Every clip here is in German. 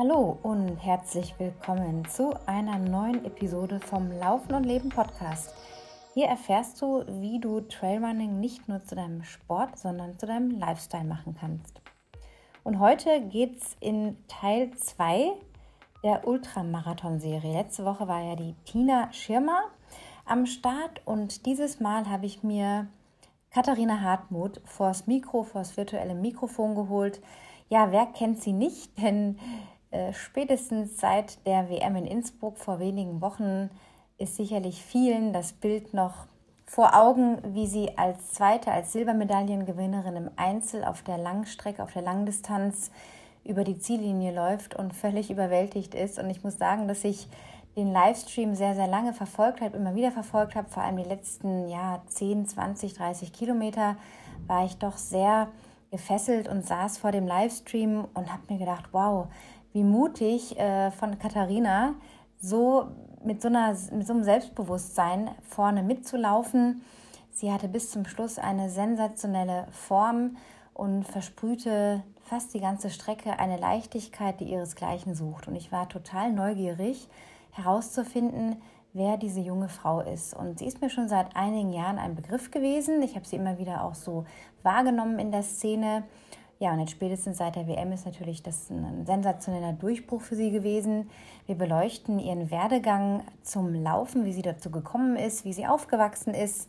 Hallo und herzlich willkommen zu einer neuen Episode vom Laufen und Leben Podcast. Hier erfährst du, wie du Trailrunning nicht nur zu deinem Sport, sondern zu deinem Lifestyle machen kannst. Und heute geht es in Teil 2 der Ultramarathon-Serie. Letzte Woche war ja die Tina Schirmer am Start und dieses Mal habe ich mir Katharina Hartmut vors Mikro, vors virtuelle Mikrofon geholt. Ja, wer kennt sie nicht? Denn spätestens seit der WM in Innsbruck vor wenigen Wochen ist sicherlich vielen das Bild noch vor Augen, wie sie als zweite, als Silbermedaillengewinnerin im Einzel auf der Langstrecke, auf der Langdistanz über die Ziellinie läuft und völlig überwältigt ist. Und ich muss sagen, dass ich den Livestream sehr, sehr lange verfolgt habe, immer wieder verfolgt habe, vor allem die letzten ja, 10, 20, 30 Kilometer, war ich doch sehr gefesselt und saß vor dem Livestream und habe mir gedacht, wow, wie mutig äh, von Katharina, so mit so, einer, mit so einem Selbstbewusstsein vorne mitzulaufen. Sie hatte bis zum Schluss eine sensationelle Form und versprühte fast die ganze Strecke eine Leichtigkeit, die ihresgleichen sucht. Und ich war total neugierig herauszufinden, wer diese junge Frau ist. Und sie ist mir schon seit einigen Jahren ein Begriff gewesen. Ich habe sie immer wieder auch so wahrgenommen in der Szene. Ja, und jetzt spätestens seit der WM ist natürlich das ein sensationeller Durchbruch für sie gewesen. Wir beleuchten ihren Werdegang zum Laufen, wie sie dazu gekommen ist, wie sie aufgewachsen ist,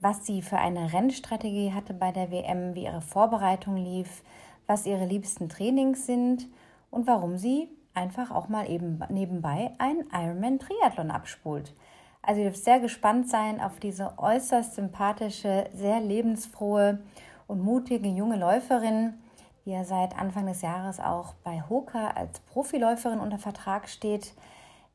was sie für eine Rennstrategie hatte bei der WM, wie ihre Vorbereitung lief, was ihre liebsten Trainings sind und warum sie einfach auch mal eben nebenbei ein Ironman Triathlon abspult. Also ihr dürft sehr gespannt sein auf diese äußerst sympathische, sehr lebensfrohe und mutige junge Läuferin, die ja seit Anfang des Jahres auch bei Hoka als Profiläuferin unter Vertrag steht,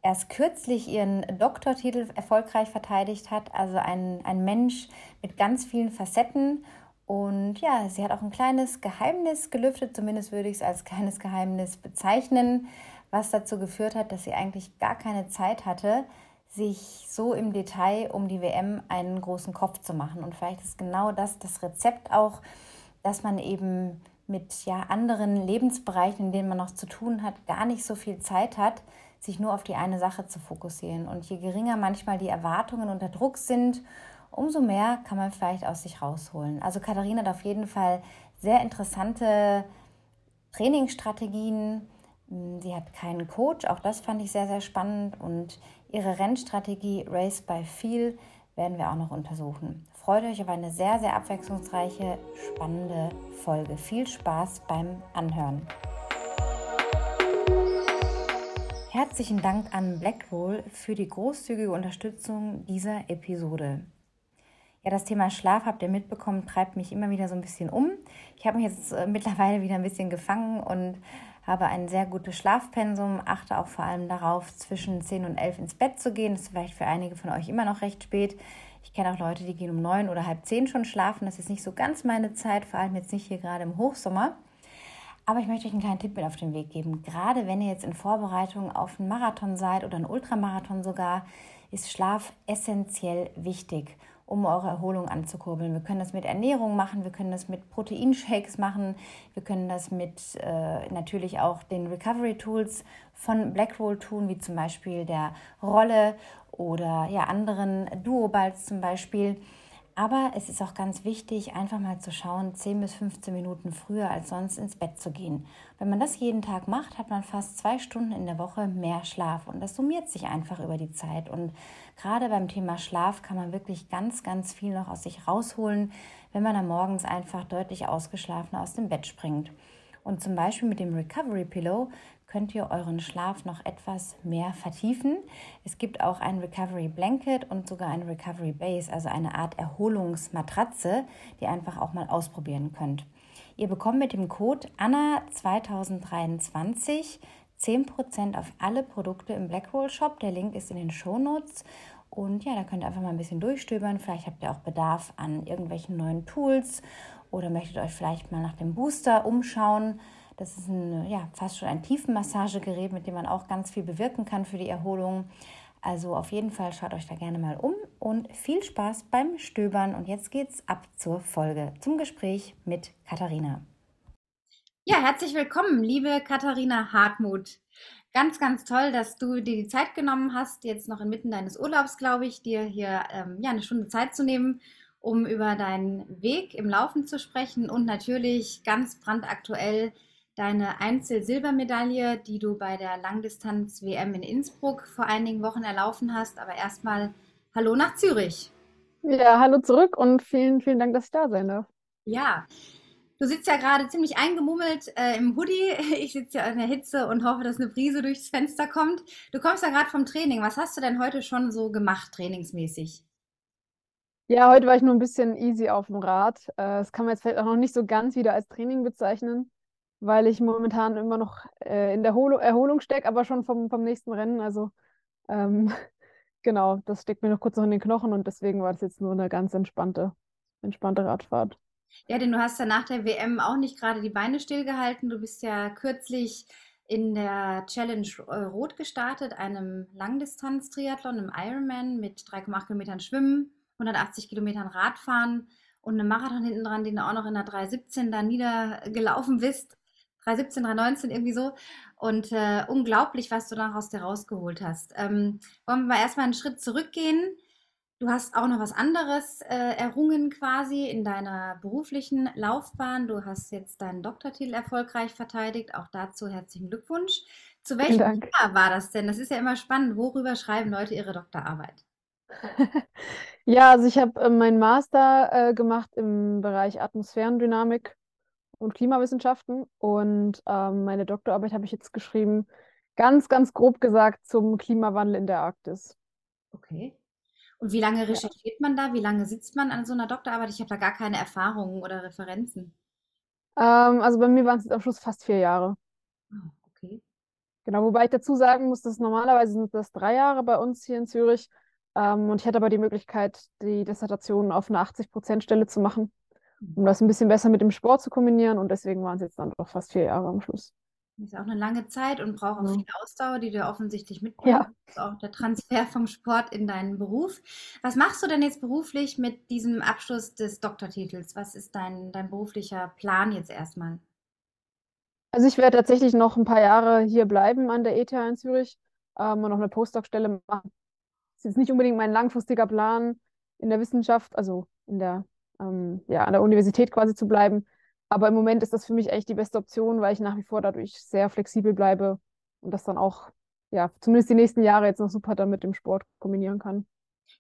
erst kürzlich ihren Doktortitel erfolgreich verteidigt hat, also ein, ein Mensch mit ganz vielen Facetten. Und ja, sie hat auch ein kleines Geheimnis gelüftet, zumindest würde ich es als kleines Geheimnis bezeichnen, was dazu geführt hat, dass sie eigentlich gar keine Zeit hatte, sich so im Detail um die WM einen großen Kopf zu machen. Und vielleicht ist genau das das Rezept auch, dass man eben mit ja, anderen Lebensbereichen, in denen man noch zu tun hat, gar nicht so viel Zeit hat, sich nur auf die eine Sache zu fokussieren. Und je geringer manchmal die Erwartungen unter Druck sind, umso mehr kann man vielleicht aus sich rausholen. Also Katharina hat auf jeden Fall sehr interessante Trainingsstrategien, Sie hat keinen Coach, auch das fand ich sehr, sehr spannend. Und ihre Rennstrategie Race by Feel werden wir auch noch untersuchen. Freut euch auf eine sehr, sehr abwechslungsreiche, spannende Folge. Viel Spaß beim Anhören. Herzlichen Dank an Blackroll für die großzügige Unterstützung dieser Episode. Ja, das Thema Schlaf, habt ihr mitbekommen, treibt mich immer wieder so ein bisschen um. Ich habe mich jetzt äh, mittlerweile wieder ein bisschen gefangen und habe ein sehr gutes Schlafpensum, achte auch vor allem darauf, zwischen 10 und 11 ins Bett zu gehen. Das ist vielleicht für einige von euch immer noch recht spät. Ich kenne auch Leute, die gehen um 9 oder halb 10 schon schlafen. Das ist nicht so ganz meine Zeit, vor allem jetzt nicht hier gerade im Hochsommer. Aber ich möchte euch einen kleinen Tipp mit auf den Weg geben. Gerade wenn ihr jetzt in Vorbereitung auf einen Marathon seid oder einen Ultramarathon sogar, ist Schlaf essentiell wichtig um eure Erholung anzukurbeln. Wir können das mit Ernährung machen, wir können das mit Proteinshakes machen, wir können das mit äh, natürlich auch den Recovery Tools von Blackroll tun, wie zum Beispiel der Rolle oder ja, anderen Duoballs zum Beispiel. Aber es ist auch ganz wichtig, einfach mal zu schauen, 10 bis 15 Minuten früher als sonst ins Bett zu gehen. Wenn man das jeden Tag macht, hat man fast zwei Stunden in der Woche mehr Schlaf und das summiert sich einfach über die Zeit. Und gerade beim Thema Schlaf kann man wirklich ganz, ganz viel noch aus sich rausholen, wenn man dann morgens einfach deutlich ausgeschlafen aus dem Bett springt. Und zum Beispiel mit dem Recovery Pillow könnt ihr euren Schlaf noch etwas mehr vertiefen. Es gibt auch ein Recovery Blanket und sogar ein Recovery Base, also eine Art Erholungsmatratze, die ihr einfach auch mal ausprobieren könnt. Ihr bekommt mit dem Code ANNA2023 10% auf alle Produkte im Blackroll Shop. Der Link ist in den Show Notes. Und ja, da könnt ihr einfach mal ein bisschen durchstöbern. Vielleicht habt ihr auch Bedarf an irgendwelchen neuen Tools oder möchtet euch vielleicht mal nach dem Booster umschauen. Das ist ein, ja, fast schon ein Tiefenmassagegerät, mit dem man auch ganz viel bewirken kann für die Erholung. Also auf jeden Fall schaut euch da gerne mal um und viel Spaß beim Stöbern. Und jetzt geht's ab zur Folge, zum Gespräch mit Katharina. Ja, herzlich willkommen, liebe Katharina Hartmut. Ganz, ganz toll, dass du dir die Zeit genommen hast, jetzt noch inmitten deines Urlaubs, glaube ich, dir hier ähm, ja, eine Stunde Zeit zu nehmen, um über deinen Weg im Laufen zu sprechen und natürlich ganz brandaktuell deine Einzel-Silbermedaille, die du bei der Langdistanz-WM in Innsbruck vor einigen Wochen erlaufen hast. Aber erstmal Hallo nach Zürich. Ja, hallo zurück und vielen, vielen Dank, dass ich da sein darf. Ja, Du sitzt ja gerade ziemlich eingemummelt äh, im Hoodie. Ich sitze ja in der Hitze und hoffe, dass eine Brise durchs Fenster kommt. Du kommst ja gerade vom Training. Was hast du denn heute schon so gemacht, trainingsmäßig? Ja, heute war ich nur ein bisschen easy auf dem Rad. Äh, das kann man jetzt vielleicht auch noch nicht so ganz wieder als Training bezeichnen, weil ich momentan immer noch äh, in der Holo Erholung stecke, aber schon vom, vom nächsten Rennen. Also ähm, genau, das steckt mir noch kurz noch in den Knochen und deswegen war das jetzt nur eine ganz entspannte, entspannte Radfahrt. Ja, denn du hast ja nach der WM auch nicht gerade die Beine stillgehalten. Du bist ja kürzlich in der Challenge äh, Rot gestartet, einem Langdistanz-Triathlon im Ironman mit 3,8 Kilometern Schwimmen, 180 Kilometern Radfahren und einem Marathon hinten dran, den du auch noch in der 3,17 da niedergelaufen bist. 3,17, 3,19 irgendwie so. Und äh, unglaublich, was du daraus dir rausgeholt hast. Ähm, wollen wir mal erstmal einen Schritt zurückgehen? Du hast auch noch was anderes äh, errungen quasi in deiner beruflichen Laufbahn. Du hast jetzt deinen Doktortitel erfolgreich verteidigt. Auch dazu herzlichen Glückwunsch. Zu welchem. Thema war das denn? Das ist ja immer spannend. Worüber schreiben Leute ihre Doktorarbeit? Ja, also ich habe äh, meinen Master äh, gemacht im Bereich Atmosphärendynamik und Klimawissenschaften und ähm, meine Doktorarbeit habe ich jetzt geschrieben, ganz, ganz grob gesagt, zum Klimawandel in der Arktis. Okay. Und wie lange recherchiert man da? Wie lange sitzt man an so einer Doktorarbeit? Ich habe da gar keine Erfahrungen oder Referenzen. Ähm, also bei mir waren es jetzt am Schluss fast vier Jahre. Ah, okay. Genau, wobei ich dazu sagen muss, dass normalerweise sind das drei Jahre bei uns hier in Zürich. Ähm, und ich hatte aber die Möglichkeit, die Dissertation auf eine 80%-Stelle zu machen, um das ein bisschen besser mit dem Sport zu kombinieren. Und deswegen waren es jetzt dann doch fast vier Jahre am Schluss. Ist ja auch eine lange Zeit und braucht auch viel Ausdauer, die du offensichtlich mitbringst. Ja. Das ist auch der Transfer vom Sport in deinen Beruf. Was machst du denn jetzt beruflich mit diesem Abschluss des Doktortitels? Was ist dein, dein beruflicher Plan jetzt erstmal? Also ich werde tatsächlich noch ein paar Jahre hier bleiben an der ETH in Zürich ähm, und noch eine Postdoc-Stelle machen. ist jetzt nicht unbedingt mein langfristiger Plan in der Wissenschaft, also in der, ähm, ja, an der Universität quasi zu bleiben. Aber im Moment ist das für mich echt die beste Option, weil ich nach wie vor dadurch sehr flexibel bleibe und das dann auch, ja, zumindest die nächsten Jahre jetzt noch super dann mit dem Sport kombinieren kann.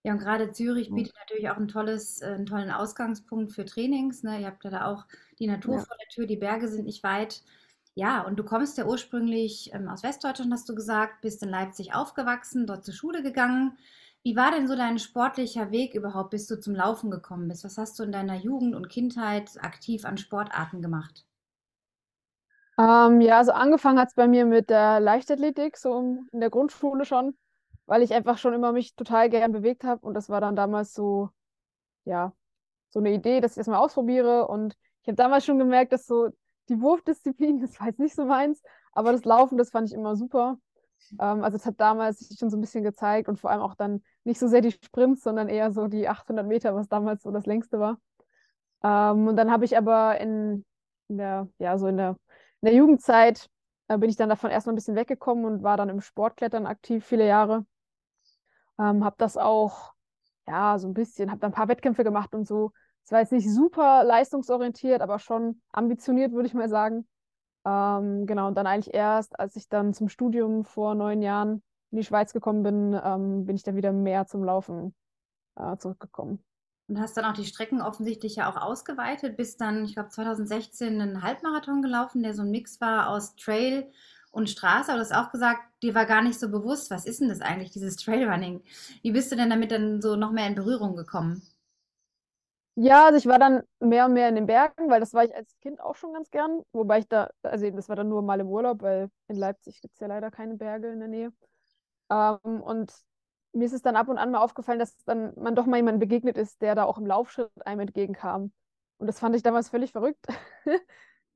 Ja, und gerade Zürich Ja. bietet natürlich auch ein tolles, äh, einen tollen Ausgangspunkt für Trainings. Ne? Ihr habt ja da auch die Natur Ja. vor der Tür, die Berge sind nicht weit. Ja, und du kommst ja ursprünglich ähm, aus Westdeutschland, hast du gesagt, bist in Leipzig aufgewachsen, dort zur Schule gegangen. Wie war denn so dein sportlicher Weg überhaupt, bis du zum Laufen gekommen bist? Was hast du in deiner Jugend und Kindheit aktiv an Sportarten gemacht? Ähm, ja, also angefangen hat es bei mir mit der Leichtathletik, so in der Grundschule schon, weil ich einfach schon immer mich total gern bewegt habe und das war dann damals so, ja, so eine Idee, dass ich das mal ausprobiere. Und ich habe damals schon gemerkt, dass so die Wurfdisziplin, das war jetzt nicht so meins, aber das Laufen, das fand ich immer super. Ähm, also es hat damals sich schon so ein bisschen gezeigt und vor allem auch dann nicht so sehr die Sprints, sondern eher so die 800 Meter, was damals so das längste war. Ähm, und dann habe ich aber in, in der, ja, so in der, in der Jugendzeit äh, bin ich dann davon erstmal ein bisschen weggekommen und war dann im Sportklettern aktiv viele Jahre. Ähm, habe das auch, ja, so ein bisschen, habe dann ein paar Wettkämpfe gemacht und so. Es war jetzt nicht super leistungsorientiert, aber schon ambitioniert, würde ich mal sagen. Ähm, genau, und dann eigentlich erst, als ich dann zum Studium vor neun Jahren in die Schweiz gekommen bin, ähm, bin ich dann wieder mehr zum Laufen äh, zurückgekommen. Und hast dann auch die Strecken offensichtlich ja auch ausgeweitet, bist dann, ich glaube, 2016 einen Halbmarathon gelaufen, der so ein Mix war aus Trail und Straße. Aber du hast auch gesagt, dir war gar nicht so bewusst, was ist denn das eigentlich, dieses Trailrunning? Wie bist du denn damit dann so noch mehr in Berührung gekommen? Ja, also ich war dann mehr und mehr in den Bergen, weil das war ich als Kind auch schon ganz gern. Wobei ich da, also das war dann nur mal im Urlaub, weil in Leipzig gibt es ja leider keine Berge in der Nähe. Ähm, und mir ist es dann ab und an mal aufgefallen, dass dann man doch mal jemandem begegnet ist, der da auch im Laufschritt einem entgegenkam. Und das fand ich damals völlig verrückt, äh,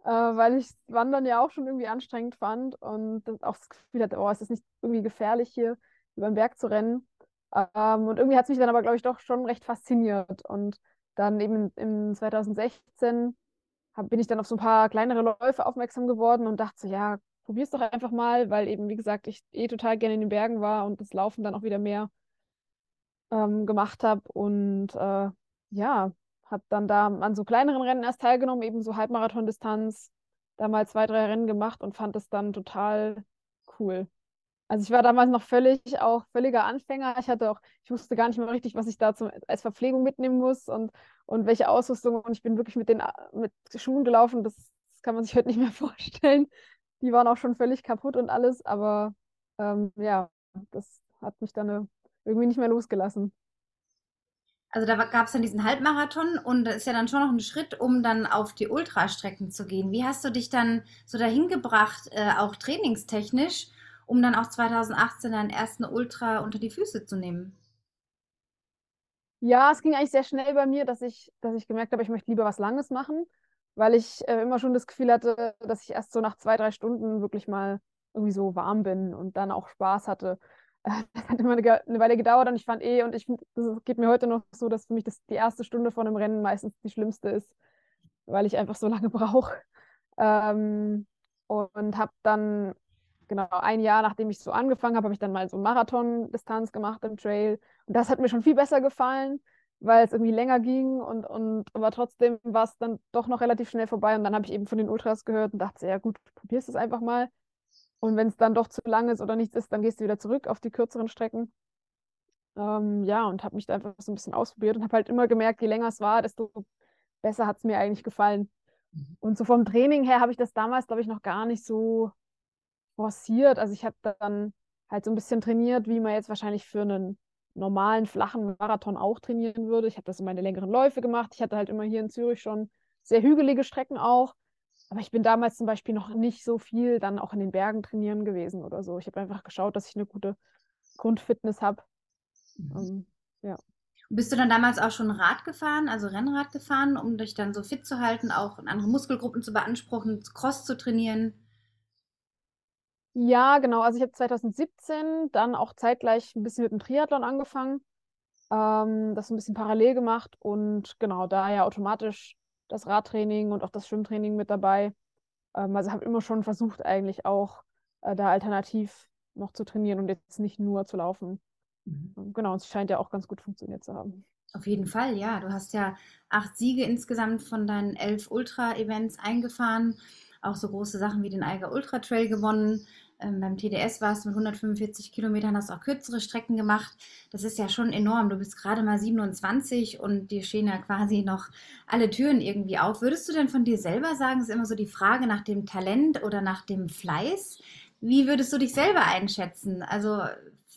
weil ich Wandern ja auch schon irgendwie anstrengend fand und auch das Gefühl hatte, oh, ist das nicht irgendwie gefährlich hier über den Berg zu rennen? Ähm, und irgendwie hat es mich dann aber, glaube ich, doch schon recht fasziniert. Und dann eben im 2016 hab, bin ich dann auf so ein paar kleinere Läufe aufmerksam geworden und dachte so, ja, probier's doch einfach mal, weil eben, wie gesagt, ich eh total gerne in den Bergen war und das Laufen dann auch wieder mehr ähm, gemacht habe. Und äh, ja, habe dann da an so kleineren Rennen erst teilgenommen, eben so Halbmarathon-Distanz, da mal zwei, drei Rennen gemacht und fand es dann total cool. Also ich war damals noch völlig, auch völliger Anfänger. Ich hatte auch, ich wusste gar nicht mehr richtig, was ich da zum, als Verpflegung mitnehmen muss und, und welche Ausrüstung. Und ich bin wirklich mit den mit Schuhen gelaufen. Das, das kann man sich heute nicht mehr vorstellen. Die waren auch schon völlig kaputt und alles. Aber ähm, ja, das hat mich dann äh, irgendwie nicht mehr losgelassen. Also da gab es dann diesen Halbmarathon und das ist ja dann schon noch ein Schritt, um dann auf die Ultrastrecken zu gehen. Wie hast du dich dann so dahin gebracht, äh, auch trainingstechnisch, um dann auch 2018 deinen ersten Ultra unter die Füße zu nehmen? Ja, es ging eigentlich sehr schnell bei mir, dass ich, dass ich gemerkt habe, ich möchte lieber was Langes machen, weil ich äh, immer schon das Gefühl hatte, dass ich erst so nach zwei, drei Stunden wirklich mal irgendwie so warm bin und dann auch Spaß hatte. das hat immer eine, Weile gedauert und ich fand eh, und ich finde, das geht mir heute noch so, dass für mich das die erste Stunde vor einem Rennen meistens die schlimmste ist, weil ich einfach so lange brauche. Ähm, und habe dann, genau, ein Jahr nachdem ich so angefangen habe, habe ich dann mal so Marathon-Distanz gemacht im Trail. Und das hat mir schon viel besser gefallen, weil es irgendwie länger ging und, und aber trotzdem war es dann doch noch relativ schnell vorbei. Und dann habe ich eben von den Ultras gehört und dachte, ja gut, probierst es einfach mal. Und wenn es dann doch zu lang ist oder nichts ist, dann gehst du wieder zurück auf die kürzeren Strecken. Ähm, ja, und habe mich da einfach so ein bisschen ausprobiert und habe halt immer gemerkt, je länger es war, desto besser hat es mir eigentlich gefallen. Mhm. Und so vom Training her habe ich das damals, glaube ich, noch gar nicht so forciert. Also ich habe dann halt so ein bisschen trainiert, wie man jetzt wahrscheinlich für einen normalen, flachen Marathon auch trainieren würde. Ich habe das in meine längeren Läufe gemacht. Ich hatte halt immer hier in Zürich schon sehr hügelige Strecken auch. Aber ich bin damals zum Beispiel noch nicht so viel dann auch in den Bergen trainieren gewesen oder so. Ich habe einfach geschaut, dass ich eine gute Grundfitness habe. Mhm. Ähm, ja. Bist du dann damals auch schon Rad gefahren, also Rennrad gefahren, um dich dann so fit zu halten, auch andere Muskelgruppen zu beanspruchen, Cross zu trainieren? Ja, genau. Also ich habe 2017 dann auch zeitgleich ein bisschen mit dem Triathlon angefangen. Ähm, das ein bisschen parallel gemacht und genau da ja automatisch das Radtraining und auch das Schwimmtraining mit dabei. Ähm, also habe immer schon versucht, eigentlich auch äh, da alternativ noch zu trainieren und jetzt nicht nur zu laufen. Mhm. Ähm, genau, und es scheint ja auch ganz gut funktioniert zu haben. Auf jeden Fall, ja. Du hast ja acht Siege insgesamt von deinen elf Ultra-Events eingefahren. Auch so große Sachen wie den Eiger Ultra Trail gewonnen. Ähm, beim TDS warst du mit 145 Kilometern, hast auch kürzere Strecken gemacht. Das ist ja schon enorm. Du bist gerade mal 27 und dir stehen ja quasi noch alle Türen irgendwie auf. Würdest du denn von dir selber sagen, ist immer so die Frage nach dem Talent oder nach dem Fleiß? Wie würdest du dich selber einschätzen? Also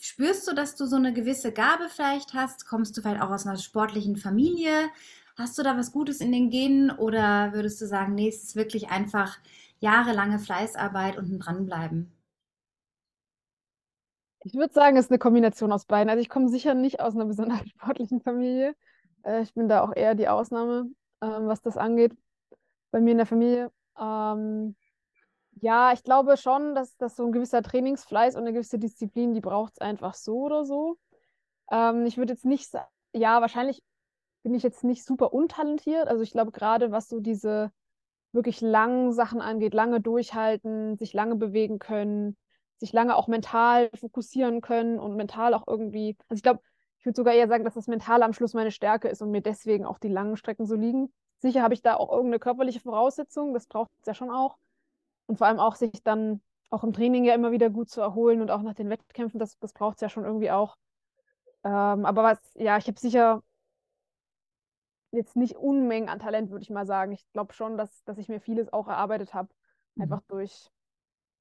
spürst du, dass du so eine gewisse Gabe vielleicht hast? Kommst du vielleicht auch aus einer sportlichen Familie? Hast du da was Gutes in den Genen oder würdest du sagen, nee, es ist wirklich einfach jahrelange Fleißarbeit und ein Dranbleiben? Ich würde sagen, es ist eine Kombination aus beiden. Also ich komme sicher nicht aus einer besonders sportlichen Familie. Äh, ich bin da auch eher die Ausnahme, ähm, was das angeht, bei mir in der Familie. Ähm, ja, ich glaube schon, dass, dass so ein gewisser Trainingsfleiß und eine gewisse Disziplin, die braucht es einfach so oder so. Ähm, ich würde jetzt nicht sagen, ja, wahrscheinlich bin ich jetzt nicht super untalentiert. Also ich glaube gerade, was so diese wirklich langen Sachen angeht, lange durchhalten, sich lange bewegen können, sich lange auch mental fokussieren können und mental auch irgendwie, also ich glaube, ich würde sogar eher sagen, dass das Mental am Schluss meine Stärke ist und mir deswegen auch die langen Strecken so liegen. Sicher habe ich da auch irgendeine körperliche Voraussetzung, das braucht es ja schon auch. Und vor allem auch sich dann auch im Training ja immer wieder gut zu erholen und auch nach den Wettkämpfen, das, das braucht es ja schon irgendwie auch. Ähm, aber was, ja, ich habe sicher jetzt nicht Unmengen an Talent, würde ich mal sagen. Ich glaube schon, dass, dass ich mir vieles auch erarbeitet habe. Mhm. Einfach durch,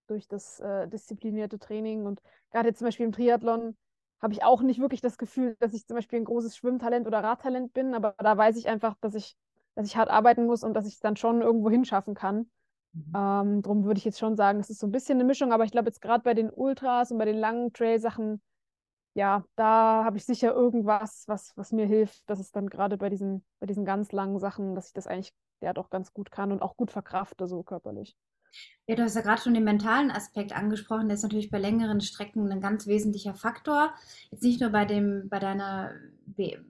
durch das äh, disziplinierte Training. Und gerade jetzt zum Beispiel im Triathlon habe ich auch nicht wirklich das Gefühl, dass ich zum Beispiel ein großes Schwimmtalent oder Radtalent bin, aber da weiß ich einfach, dass ich, dass ich hart arbeiten muss und dass ich es dann schon irgendwo hinschaffen kann. Mhm. Ähm, darum würde ich jetzt schon sagen, es ist so ein bisschen eine Mischung, aber ich glaube jetzt gerade bei den Ultras und bei den langen Trail-Sachen, ja, da habe ich sicher irgendwas, was, was mir hilft, dass es dann gerade bei diesen, bei diesen ganz langen Sachen, dass ich das eigentlich ja doch ganz gut kann und auch gut verkrafte, so körperlich. Ja, du hast ja gerade schon den mentalen Aspekt angesprochen. Der ist natürlich bei längeren Strecken ein ganz wesentlicher Faktor. Jetzt nicht nur bei, dem, bei deiner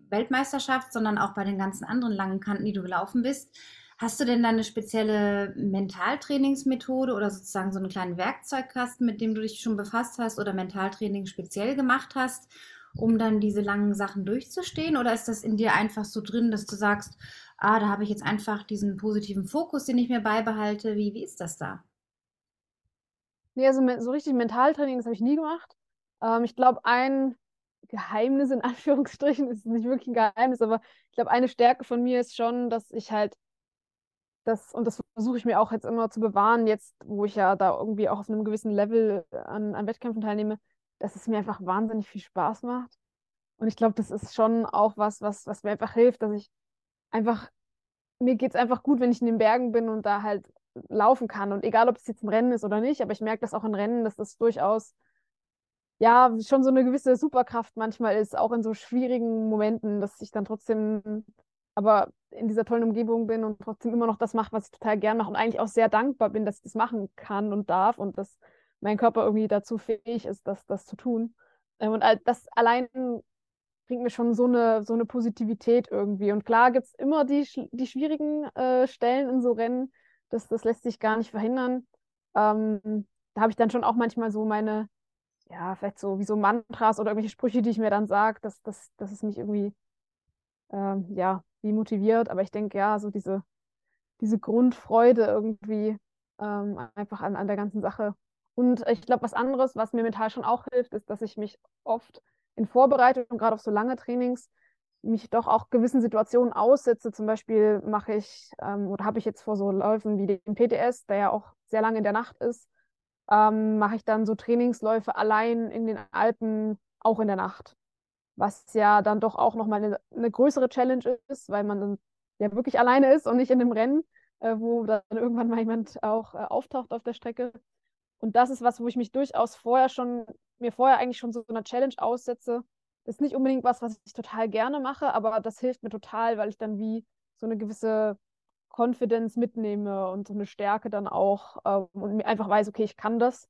Weltmeisterschaft, sondern auch bei den ganzen anderen langen Kanten, die du gelaufen bist. Hast du denn da eine spezielle Mentaltrainingsmethode oder sozusagen so einen kleinen Werkzeugkasten, mit dem du dich schon befasst hast oder Mentaltraining speziell gemacht hast, um dann diese langen Sachen durchzustehen? Oder ist das in dir einfach so drin, dass du sagst, ah, da habe ich jetzt einfach diesen positiven Fokus, den ich mir beibehalte? Wie, wie ist das da? Nee, also so richtig Mentaltraining, das habe ich nie gemacht. Ähm, ich glaube, ein Geheimnis in Anführungsstrichen ist nicht wirklich ein Geheimnis, aber ich glaube, eine Stärke von mir ist schon, dass ich halt das, und das versuche ich mir auch jetzt immer zu bewahren, jetzt, wo ich ja da irgendwie auch auf einem gewissen Level an, an Wettkämpfen teilnehme, dass es mir einfach wahnsinnig viel Spaß macht. Und ich glaube, das ist schon auch was, was, was mir einfach hilft, dass ich einfach, mir geht es einfach gut, wenn ich in den Bergen bin und da halt laufen kann. Und egal, ob es jetzt ein Rennen ist oder nicht, aber ich merke das auch in Rennen, dass das durchaus ja schon so eine gewisse Superkraft manchmal ist, auch in so schwierigen Momenten, dass ich dann trotzdem aber in dieser tollen Umgebung bin und trotzdem immer noch das mache, was ich total gern mache und eigentlich auch sehr dankbar bin, dass ich das machen kann und darf und dass mein Körper irgendwie dazu fähig ist, das, das zu tun. Ähm, und das allein bringt mir schon so eine, so eine Positivität irgendwie. Und klar gibt es immer die, die schwierigen äh, Stellen in so Rennen, das, das lässt sich gar nicht verhindern. Ähm, da habe ich dann schon auch manchmal so meine, ja, vielleicht so wie so Mantras oder irgendwelche Sprüche, die ich mir dann sage, dass, dass, dass es mich irgendwie, ähm, ja, wie motiviert. Aber ich denke, ja, so diese, diese Grundfreude irgendwie ähm, einfach an, an der ganzen Sache. Und ich glaube, was anderes, was mir mental schon auch hilft, ist, dass ich mich oft in Vorbereitung, gerade auf so lange Trainings, mich doch auch gewissen Situationen aussetze. Zum Beispiel mache ich ähm, oder habe ich jetzt vor so Läufen wie dem PTS, der ja auch sehr lange in der Nacht ist, ähm, mache ich dann so Trainingsläufe allein in den Alpen, auch in der Nacht. Was ja dann doch auch nochmal eine, eine größere Challenge ist, weil man dann ja wirklich alleine ist und nicht in einem Rennen, äh, wo dann irgendwann mal jemand auch äh, auftaucht auf der Strecke. Und das ist was, wo ich mich durchaus vorher schon, mir vorher eigentlich schon so einer Challenge aussetze, ist nicht unbedingt was, was ich total gerne mache, aber das hilft mir total, weil ich dann wie so eine gewisse Confidence mitnehme und so eine Stärke dann auch ähm, und mir einfach weiß, okay, ich kann das.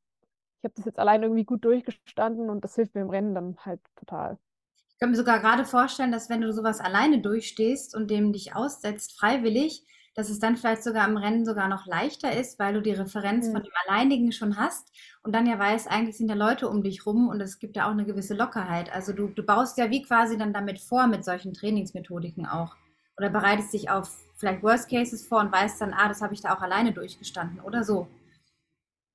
Ich habe das jetzt allein irgendwie gut durchgestanden und das hilft mir im Rennen dann halt total. Ich kann mir sogar gerade vorstellen, dass wenn du sowas alleine durchstehst und dem dich aussetzt, freiwillig, dass es dann vielleicht sogar im Rennen sogar noch leichter ist, weil du die Referenz mhm. von dem Alleinigen schon hast und dann ja weißt, eigentlich sind da Leute um dich rum und es gibt ja auch eine gewisse Lockerheit. Also du, du baust ja wie quasi dann damit vor mit solchen Trainingsmethodiken auch. Oder bereitest dich auf vielleicht Worst Cases vor und weißt dann, ah, das habe ich da auch alleine durchgestanden oder so.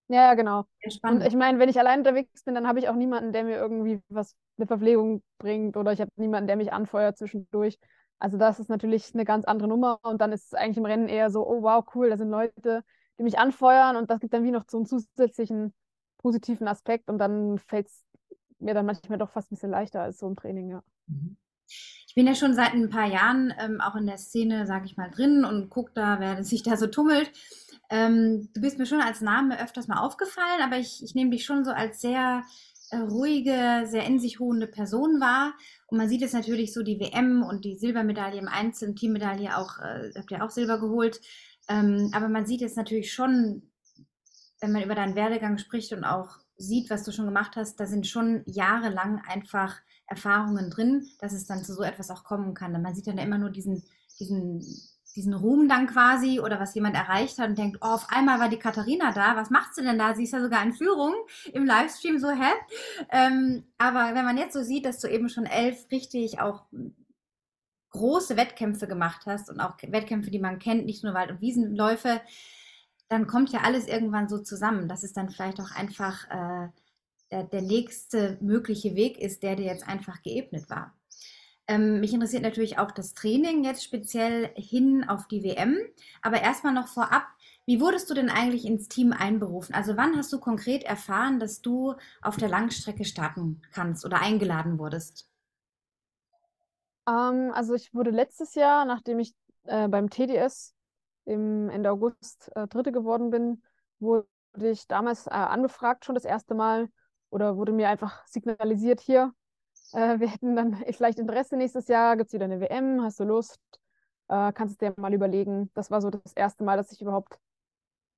Ja, genau. Und ich meine, wenn ich allein unterwegs bin, dann habe ich auch niemanden, der mir irgendwie was eine Verpflegung bringt oder ich habe niemanden, der mich anfeuert zwischendurch. Also das ist natürlich eine ganz andere Nummer und dann ist es eigentlich im Rennen eher so, oh wow, cool, da sind Leute, die mich anfeuern und das gibt dann wie noch so einen zusätzlichen positiven Aspekt und dann fällt es mir dann manchmal doch fast ein bisschen leichter als so im Training, ja. Mhm. Ich bin ja schon seit ein paar Jahren ähm, auch in der Szene, sage ich mal, drin und gucke da, wer sich da so tummelt. Ähm, du bist mir schon als Name öfters mal aufgefallen, aber ich, ich nehme dich schon so als sehr ruhige, sehr in sich ruhende Person wahr. Und man sieht es natürlich so, die WM und die Silbermedaille im Einzel, Teammedaille auch, äh, habt ihr auch Silber geholt. Ähm, aber man sieht es natürlich schon, wenn man über deinen Werdegang spricht und auch sieht, was du schon gemacht hast, da sind schon jahrelang einfach Erfahrungen drin, dass es dann zu so etwas auch kommen kann. Man sieht dann immer nur diesen, diesen diesen Ruhm dann quasi oder was jemand erreicht hat und denkt, oh, auf einmal war die Katharina da, was macht sie denn da? Sie ist ja sogar in Führung im Livestream, so hä? Ähm, aber wenn man jetzt so sieht, dass du eben schon elf richtig auch große Wettkämpfe gemacht hast und auch Wettkämpfe, die man kennt, nicht nur Wald- und Wiesenläufe, dann kommt ja alles irgendwann so zusammen, dass es dann vielleicht auch einfach äh, der, der nächste mögliche Weg ist, der dir jetzt einfach geebnet war. Ähm, mich interessiert natürlich auch das Training jetzt speziell hin auf die WM. Aber erstmal noch vorab, wie wurdest du denn eigentlich ins Team einberufen? Also wann hast du konkret erfahren, dass du auf der Langstrecke starten kannst oder eingeladen wurdest? Ähm, also ich wurde letztes Jahr, nachdem ich äh, beim TDS im Ende August äh, Dritte geworden bin, wurde ich damals äh, angefragt schon das erste Mal oder wurde mir einfach signalisiert, hier, äh, wir hätten dann vielleicht Interesse nächstes Jahr, gibt es wieder eine WM, hast du Lust? Äh, kannst du dir mal überlegen. Das war so das erste Mal, dass ich überhaupt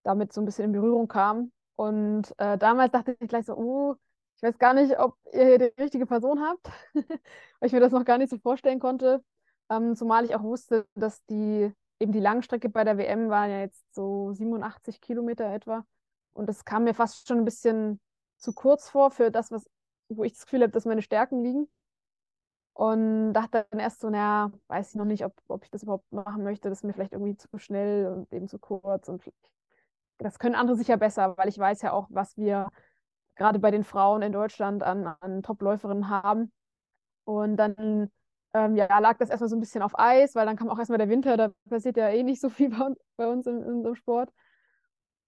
damit so ein bisschen in Berührung kam. Und äh, damals dachte ich gleich so, oh, ich weiß gar nicht, ob ihr die richtige Person habt, weil ich mir das noch gar nicht so vorstellen konnte. Ähm, zumal ich auch wusste, dass die eben die Langstrecke bei der WM war ja jetzt so 87 Kilometer etwa. Und das kam mir fast schon ein bisschen zu kurz vor für das, was, wo ich das Gefühl habe, dass meine Stärken liegen. Und dachte dann erst so, naja, weiß ich noch nicht, ob, ob ich das überhaupt machen möchte. Das ist mir vielleicht irgendwie zu schnell und eben zu kurz. Und das können andere sicher besser, weil ich weiß ja auch, was wir gerade bei den Frauen in Deutschland an, an Top-Läuferinnen haben. Und dann ähm, ja, lag das erstmal so ein bisschen auf Eis, weil dann kam auch erstmal der Winter, da passiert ja eh nicht so viel bei uns, in unserem Sport.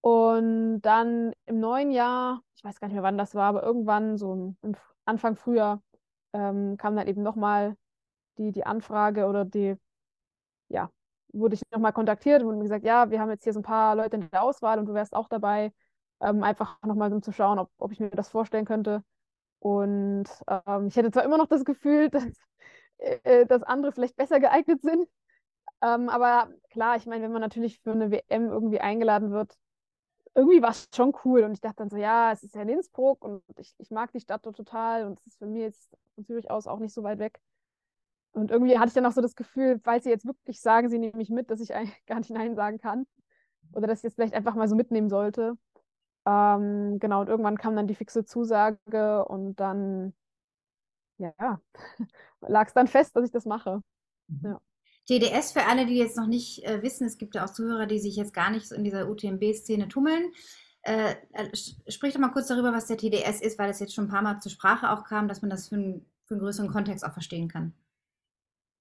Und dann im neuen Jahr, ich weiß gar nicht mehr, wann das war, aber irgendwann so im Anfang Frühjahr ähm, kam dann eben nochmal die, die Anfrage oder die, ja, wurde ich nochmal kontaktiert und gesagt, ja, wir haben jetzt hier so ein paar Leute in der Auswahl und du wärst auch dabei, ähm, einfach nochmal um zu schauen, ob, ob ich mir das vorstellen könnte. Und ähm, ich hätte zwar immer noch das Gefühl, dass, äh, dass andere vielleicht besser geeignet sind, ähm, aber klar, ich meine, wenn man natürlich für eine WM irgendwie eingeladen wird, irgendwie war es schon cool. Und ich dachte dann so, ja, es ist ja in Innsbruck und ich, ich mag die Stadt dort total und es ist für mich jetzt von Zürich aus auch nicht so weit weg. Und irgendwie hatte ich dann auch so das Gefühl, falls sie jetzt wirklich sagen, sie nehmen mich mit, dass ich eigentlich gar nicht Nein sagen kann. Oder dass ich jetzt vielleicht einfach mal so mitnehmen sollte. Ähm, genau, und irgendwann kam dann die fixe Zusage und dann, ja, lag es dann fest, dass ich das mache. Mhm. Ja. TDS für alle, die jetzt noch nicht äh, wissen, es gibt ja auch Zuhörer, die sich jetzt gar nicht so in dieser UTMB-Szene tummeln. Äh, äh sprich doch mal kurz darüber, was der TDS ist, weil es jetzt schon ein paar Mal zur Sprache auch kam, dass man das für, ein, für einen größeren Kontext auch verstehen kann.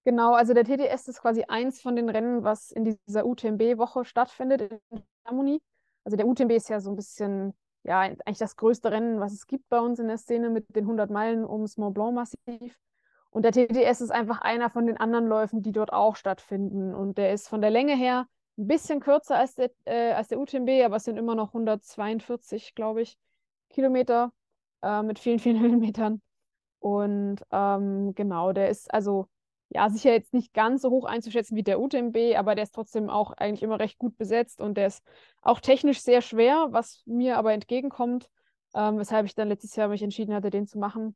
Genau, also der TDS ist quasi eins von den Rennen, was in dieser UTMB-Woche stattfindet in Chamonix. Also der UTMB ist ja so ein bisschen, ja, eigentlich das größte Rennen, was es gibt bei uns in der Szene mit den 100 Meilen ums Mont Blanc-Massiv. Und der TTS ist einfach einer von den anderen Läufen, die dort auch stattfinden. Und der ist von der Länge her ein bisschen kürzer als der, äh, als der UTMB, aber es sind immer noch 142, glaube ich, Kilometer äh, mit vielen, vielen Höhenmetern. Und ähm, genau, der ist also ja sicher jetzt nicht ganz so hoch einzuschätzen wie der UTMB, aber der ist trotzdem auch eigentlich immer recht gut besetzt und der ist auch technisch sehr schwer, was mir aber entgegenkommt, ähm, weshalb ich dann letztes Jahr mich entschieden hatte, den zu machen.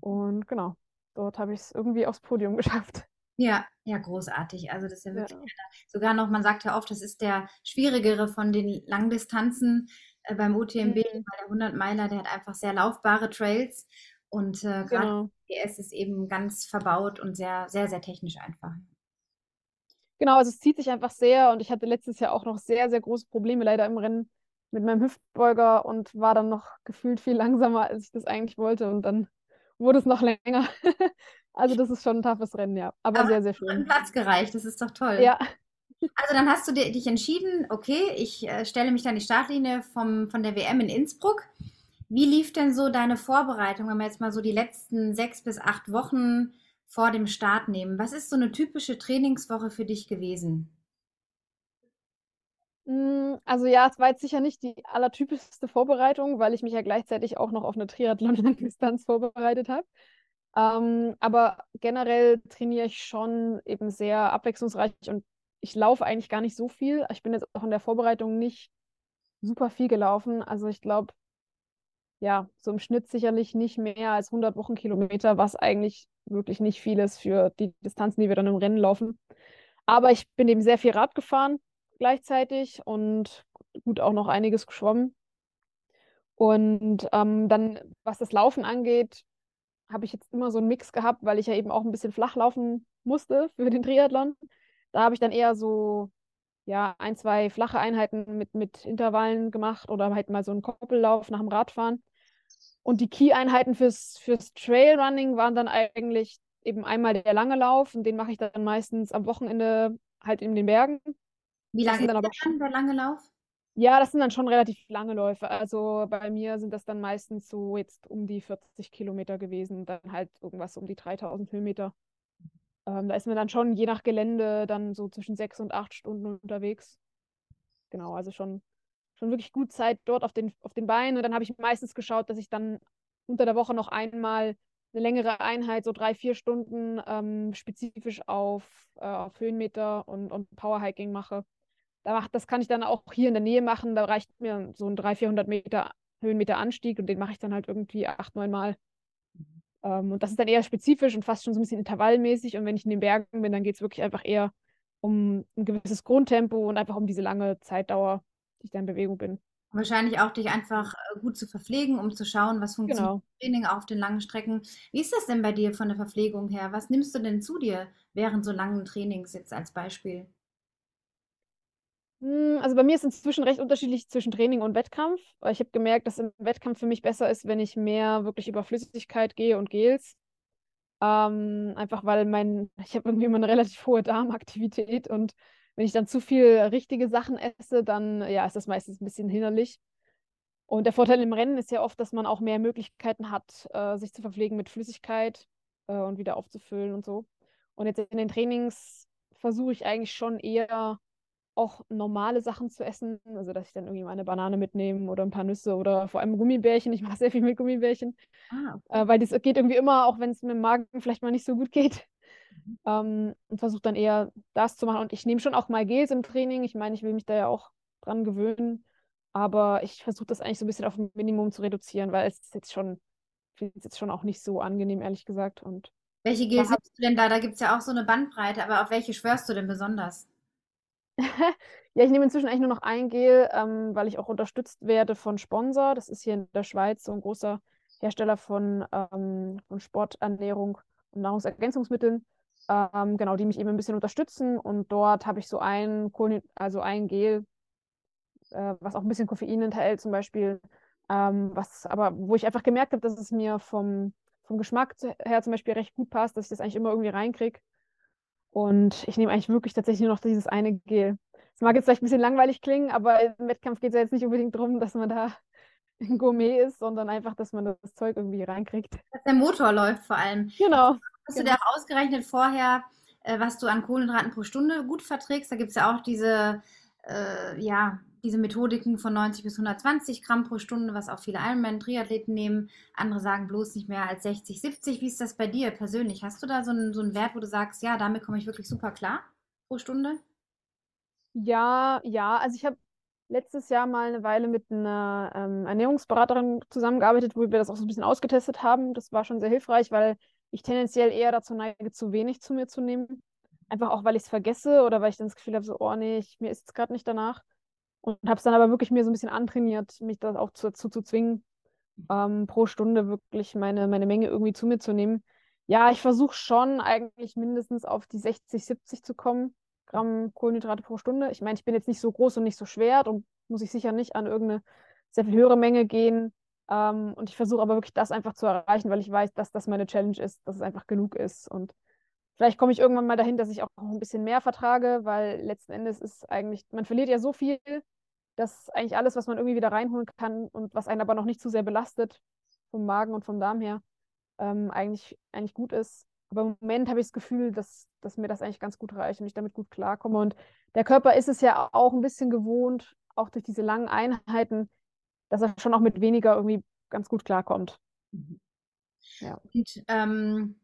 Und genau, dort habe ich es irgendwie aufs Podium geschafft. Ja, ja, großartig. Also das ist ja wirklich ja. sogar noch, man sagt ja oft, das ist der schwierigere von den Langdistanzen äh, beim UTMB, mhm. weil der 100 Meiler, der hat einfach sehr laufbare Trails und äh, gerade genau. PS ist eben ganz verbaut und sehr, sehr, sehr technisch einfach. Genau, also es zieht sich einfach sehr und ich hatte letztes Jahr auch noch sehr, sehr große Probleme leider im Rennen mit meinem Hüftbeuger und war dann noch gefühlt viel langsamer, als ich das eigentlich wollte und dann wurde es noch länger. also das ist schon ein toughes Rennen, ja. Aber, Aber sehr, sehr schön. Platz gereicht, das ist doch toll. Ja. Also dann hast du dich entschieden, okay, ich äh, stelle mich an die Startlinie vom, von der WM in Innsbruck. Wie lief denn so deine Vorbereitung, wenn wir jetzt mal so die letzten sechs bis acht Wochen vor dem Start nehmen? Was ist so eine typische Trainingswoche für dich gewesen? Hm, also ja, es war jetzt sicher nicht die allertypischste Vorbereitung, weil ich mich ja gleichzeitig auch noch auf eine Triathlon-Langdistanz vorbereitet habe. Ähm, aber generell trainiere ich schon eben sehr abwechslungsreich und ich laufe eigentlich gar nicht so viel. Ich bin jetzt auch in der Vorbereitung nicht super viel gelaufen. Also ich glaube, ja, so im Schnitt sicherlich nicht mehr als 100 Wochenkilometer, was eigentlich wirklich nicht viel ist für die Distanzen, die wir dann im Rennen laufen. Aber ich bin eben sehr viel Rad gefahren gleichzeitig und gut auch noch einiges geschwommen. Und ähm, dann, was das Laufen angeht, habe ich jetzt immer so einen Mix gehabt, weil ich ja eben auch ein bisschen flach laufen musste für den Triathlon. Da habe ich dann eher so ja, ein, zwei flache Einheiten mit, mit Intervallen gemacht oder halt mal so einen Koppellauf nach dem Radfahren. Und die Key-Einheiten fürs, fürs Trailrunning waren dann eigentlich eben einmal der lange Lauf und den mache ich dann meistens am Wochenende halt in den Bergen. Wie lange ist dann aber schon, der lange Lauf? Ja, das sind dann schon relativ lange Läufe. Also bei mir sind das dann meistens so jetzt um die 40 Kilometer gewesen, dann halt irgendwas um die 3000 Höhenmeter. Ähm, da ist man dann schon je nach Gelände dann so zwischen sechs und acht Stunden unterwegs. Genau, also schon, schon wirklich gut Zeit dort auf den, auf den Beinen. Und dann habe ich meistens geschaut, dass ich dann unter der Woche noch einmal eine längere Einheit, so drei, vier Stunden ähm, spezifisch auf, äh, auf Höhenmeter und, und Powerhiking mache. Das kann ich dann auch hier in der Nähe machen. Da reicht mir so ein 300, 400 Meter Höhenmeter Anstieg und den mache ich dann halt irgendwie acht, neun Mal. Ähm, und das ist dann eher spezifisch und fast schon so ein bisschen intervallmäßig. Und wenn ich in den Bergen bin, dann geht es wirklich einfach eher um ein gewisses Grundtempo und einfach um diese lange Zeitdauer, die ich da in Bewegung bin. Wahrscheinlich auch dich einfach äh, gut zu verpflegen, um zu schauen, was funktioniert Genau. Training auf den langen Strecken. Wie ist das denn bei dir von der Verpflegung her? Was nimmst du denn zu dir während so langen Trainings jetzt als Beispiel? Hm, Also bei mir ist inzwischen recht unterschiedlich zwischen Training und Wettkampf. Ich habe gemerkt, dass im Wettkampf für mich besser ist, wenn ich mehr wirklich über Flüssigkeit gehe und Gels. Ähm, einfach weil mein, ich habe irgendwie immer eine relativ hohe Darmaktivität und wenn ich dann zu viel richtige Sachen esse, dann ja, ist das meistens ein bisschen hinderlich. Und der Vorteil im Rennen ist ja oft, dass man auch mehr Möglichkeiten hat, äh, sich zu verpflegen mit Flüssigkeit äh, und wieder aufzufüllen und so. Und jetzt in den Trainings versuche ich eigentlich schon eher auch normale Sachen zu essen. Also, dass ich dann irgendwie mal eine Banane mitnehme oder ein paar Nüsse oder vor allem Gummibärchen. Ich mache sehr viel mit Gummibärchen, Ah, äh, okay. weil das geht irgendwie immer, auch wenn es mit dem Magen vielleicht mal nicht so gut geht. Mhm. Ähm, und versuche dann eher das zu machen. Und ich nehme schon auch mal Gels im Training. Ich meine, ich will mich da ja auch dran gewöhnen. Aber ich versuche das eigentlich so ein bisschen auf ein Minimum zu reduzieren, weil es ist jetzt schon, finde es jetzt schon auch nicht so angenehm, ehrlich gesagt. Und Welche Gels nimmst du denn da? Da gibt es ja auch so eine Bandbreite, aber auf welche schwörst du denn besonders? Ja, ich nehme inzwischen eigentlich nur noch ein Gel, ähm, weil ich auch unterstützt werde von Sponsor. Das ist hier in der Schweiz so ein großer Hersteller von, ähm, von Sporternährung und Nahrungsergänzungsmitteln. Ähm, genau, die mich eben ein bisschen unterstützen. Und dort habe ich so ein, Kohlen also ein Gel, äh, was auch ein bisschen Koffein enthält, zum Beispiel. Ähm, was aber, wo ich einfach gemerkt habe, dass es mir vom, vom Geschmack her zum Beispiel recht gut passt, dass ich das eigentlich immer irgendwie reinkriege. Und ich nehme eigentlich wirklich tatsächlich nur noch dieses eine Gel. Es mag jetzt vielleicht ein bisschen langweilig klingen, aber im Wettkampf geht es ja jetzt nicht unbedingt darum, dass man da ein Gourmet ist, sondern einfach, dass man das Zeug irgendwie reinkriegt. Dass der Motor läuft vor allem. Genau, Hast du dir genau. auch ausgerechnet vorher, äh, was du an Kohlenhydraten pro Stunde gut verträgst? Da gibt es ja auch diese, äh, ja, diese Methodiken von 90 bis 120 Gramm pro Stunde, was auch viele Ironman-Triathleten nehmen. Andere sagen bloß nicht mehr als 60, 70. Wie ist das bei dir persönlich? Hast du da so einen, so einen Wert, wo du sagst, ja, damit komme ich wirklich super klar pro Stunde? Ja, ja, also ich habe letztes Jahr mal eine Weile mit einer ähm, Ernährungsberaterin zusammengearbeitet, wo wir das auch so ein bisschen ausgetestet haben. Das war schon sehr hilfreich, weil ich tendenziell eher dazu neige, zu wenig zu mir zu nehmen. Einfach auch, weil ich es vergesse oder weil ich dann das Gefühl habe, so, oh nee, ich, mir ist es gerade nicht danach. Und habe es dann aber wirklich mir so ein bisschen antrainiert, mich das auch zu, zu, zu zwingen, ähm, pro Stunde wirklich meine, meine Menge irgendwie zu mir zu nehmen. Ja, ich versuche schon eigentlich mindestens auf die 60, 70 zu kommen, Gramm Kohlenhydrate pro Stunde. Ich meine, ich bin jetzt nicht so groß und nicht so schwer und muss ich sicher nicht an irgendeine sehr viel höhere Menge gehen. Ähm, und ich versuche aber wirklich das einfach zu erreichen, weil ich weiß, dass das meine Challenge ist, dass es einfach genug ist. Und vielleicht komme ich irgendwann mal dahin, dass ich auch ein bisschen mehr vertrage, weil letzten Endes ist eigentlich, man verliert ja so viel, dass eigentlich alles, was man irgendwie wieder reinholen kann und was einen aber noch nicht zu sehr belastet, vom Magen und vom Darm her, ähm, eigentlich, eigentlich gut ist. Aber im Moment habe ich das Gefühl, dass, dass mir das eigentlich ganz gut reicht und ich damit gut klarkomme. Und der Körper ist es ja auch ein bisschen gewohnt, auch durch diese langen Einheiten, dass er schon auch mit weniger irgendwie ganz gut klarkommt. Mhm. Ja. Und ähm,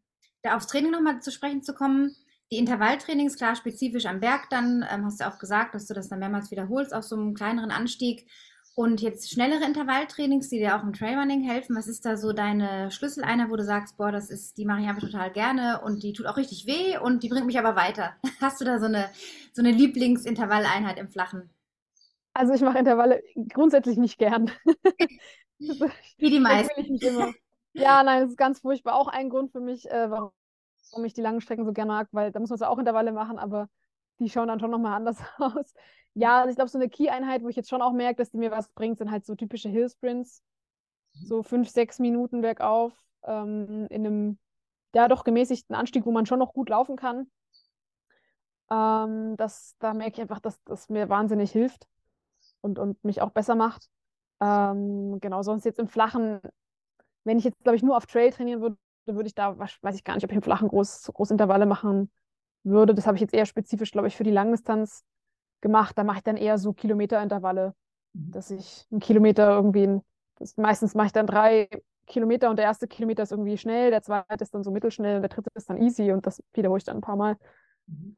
da aufs Training nochmal zu sprechen zu kommen, die Intervalltrainings, klar, spezifisch am Berg dann, ähm, hast du auch gesagt, dass du das dann mehrmals wiederholst auf so einem kleineren Anstieg. Und jetzt schnellere Intervalltrainings, die dir auch im Trailrunning helfen. Was ist da so deine Schlüsseleinheit, wo du sagst, boah, das ist, die mache ich einfach total gerne und die tut auch richtig weh und die bringt mich aber weiter. Hast du da so eine, so eine Lieblingsintervalleinheit im Flachen? Also ich mache Intervalle grundsätzlich nicht gern. Wie die meisten. Ja, nein, das ist ganz furchtbar. Auch ein Grund für mich, äh, warum ich die langen Strecken so gerne mag, weil da muss man zwar auch Intervalle machen, aber die schauen dann schon nochmal anders aus. Ja, also ich glaube, so eine Key-Einheit, wo ich jetzt schon auch merke, dass die mir was bringt, sind halt so typische Hill-Sprints. So fünf, sechs Minuten bergauf, ähm, in einem, ja, doch gemäßigten Anstieg, wo man schon noch gut laufen kann. Ähm, das, da merke ich einfach, dass das mir wahnsinnig hilft und, und mich auch besser macht. Ähm, genau, sonst jetzt im Flachen wenn ich jetzt, glaube ich, nur auf Trail trainieren würde, würde ich da, weiß ich gar nicht, ob ich im Flachen groß, groß Intervalle machen würde. Das habe ich jetzt eher spezifisch, glaube ich, für die Langdistanz gemacht. Da mache ich dann eher so Kilometerintervalle, dass ich einen Kilometer irgendwie, das, meistens mache ich dann drei Kilometer und der erste Kilometer ist irgendwie schnell, der zweite ist dann so mittelschnell und der dritte ist dann easy und das wiederhole ich dann ein paar Mal.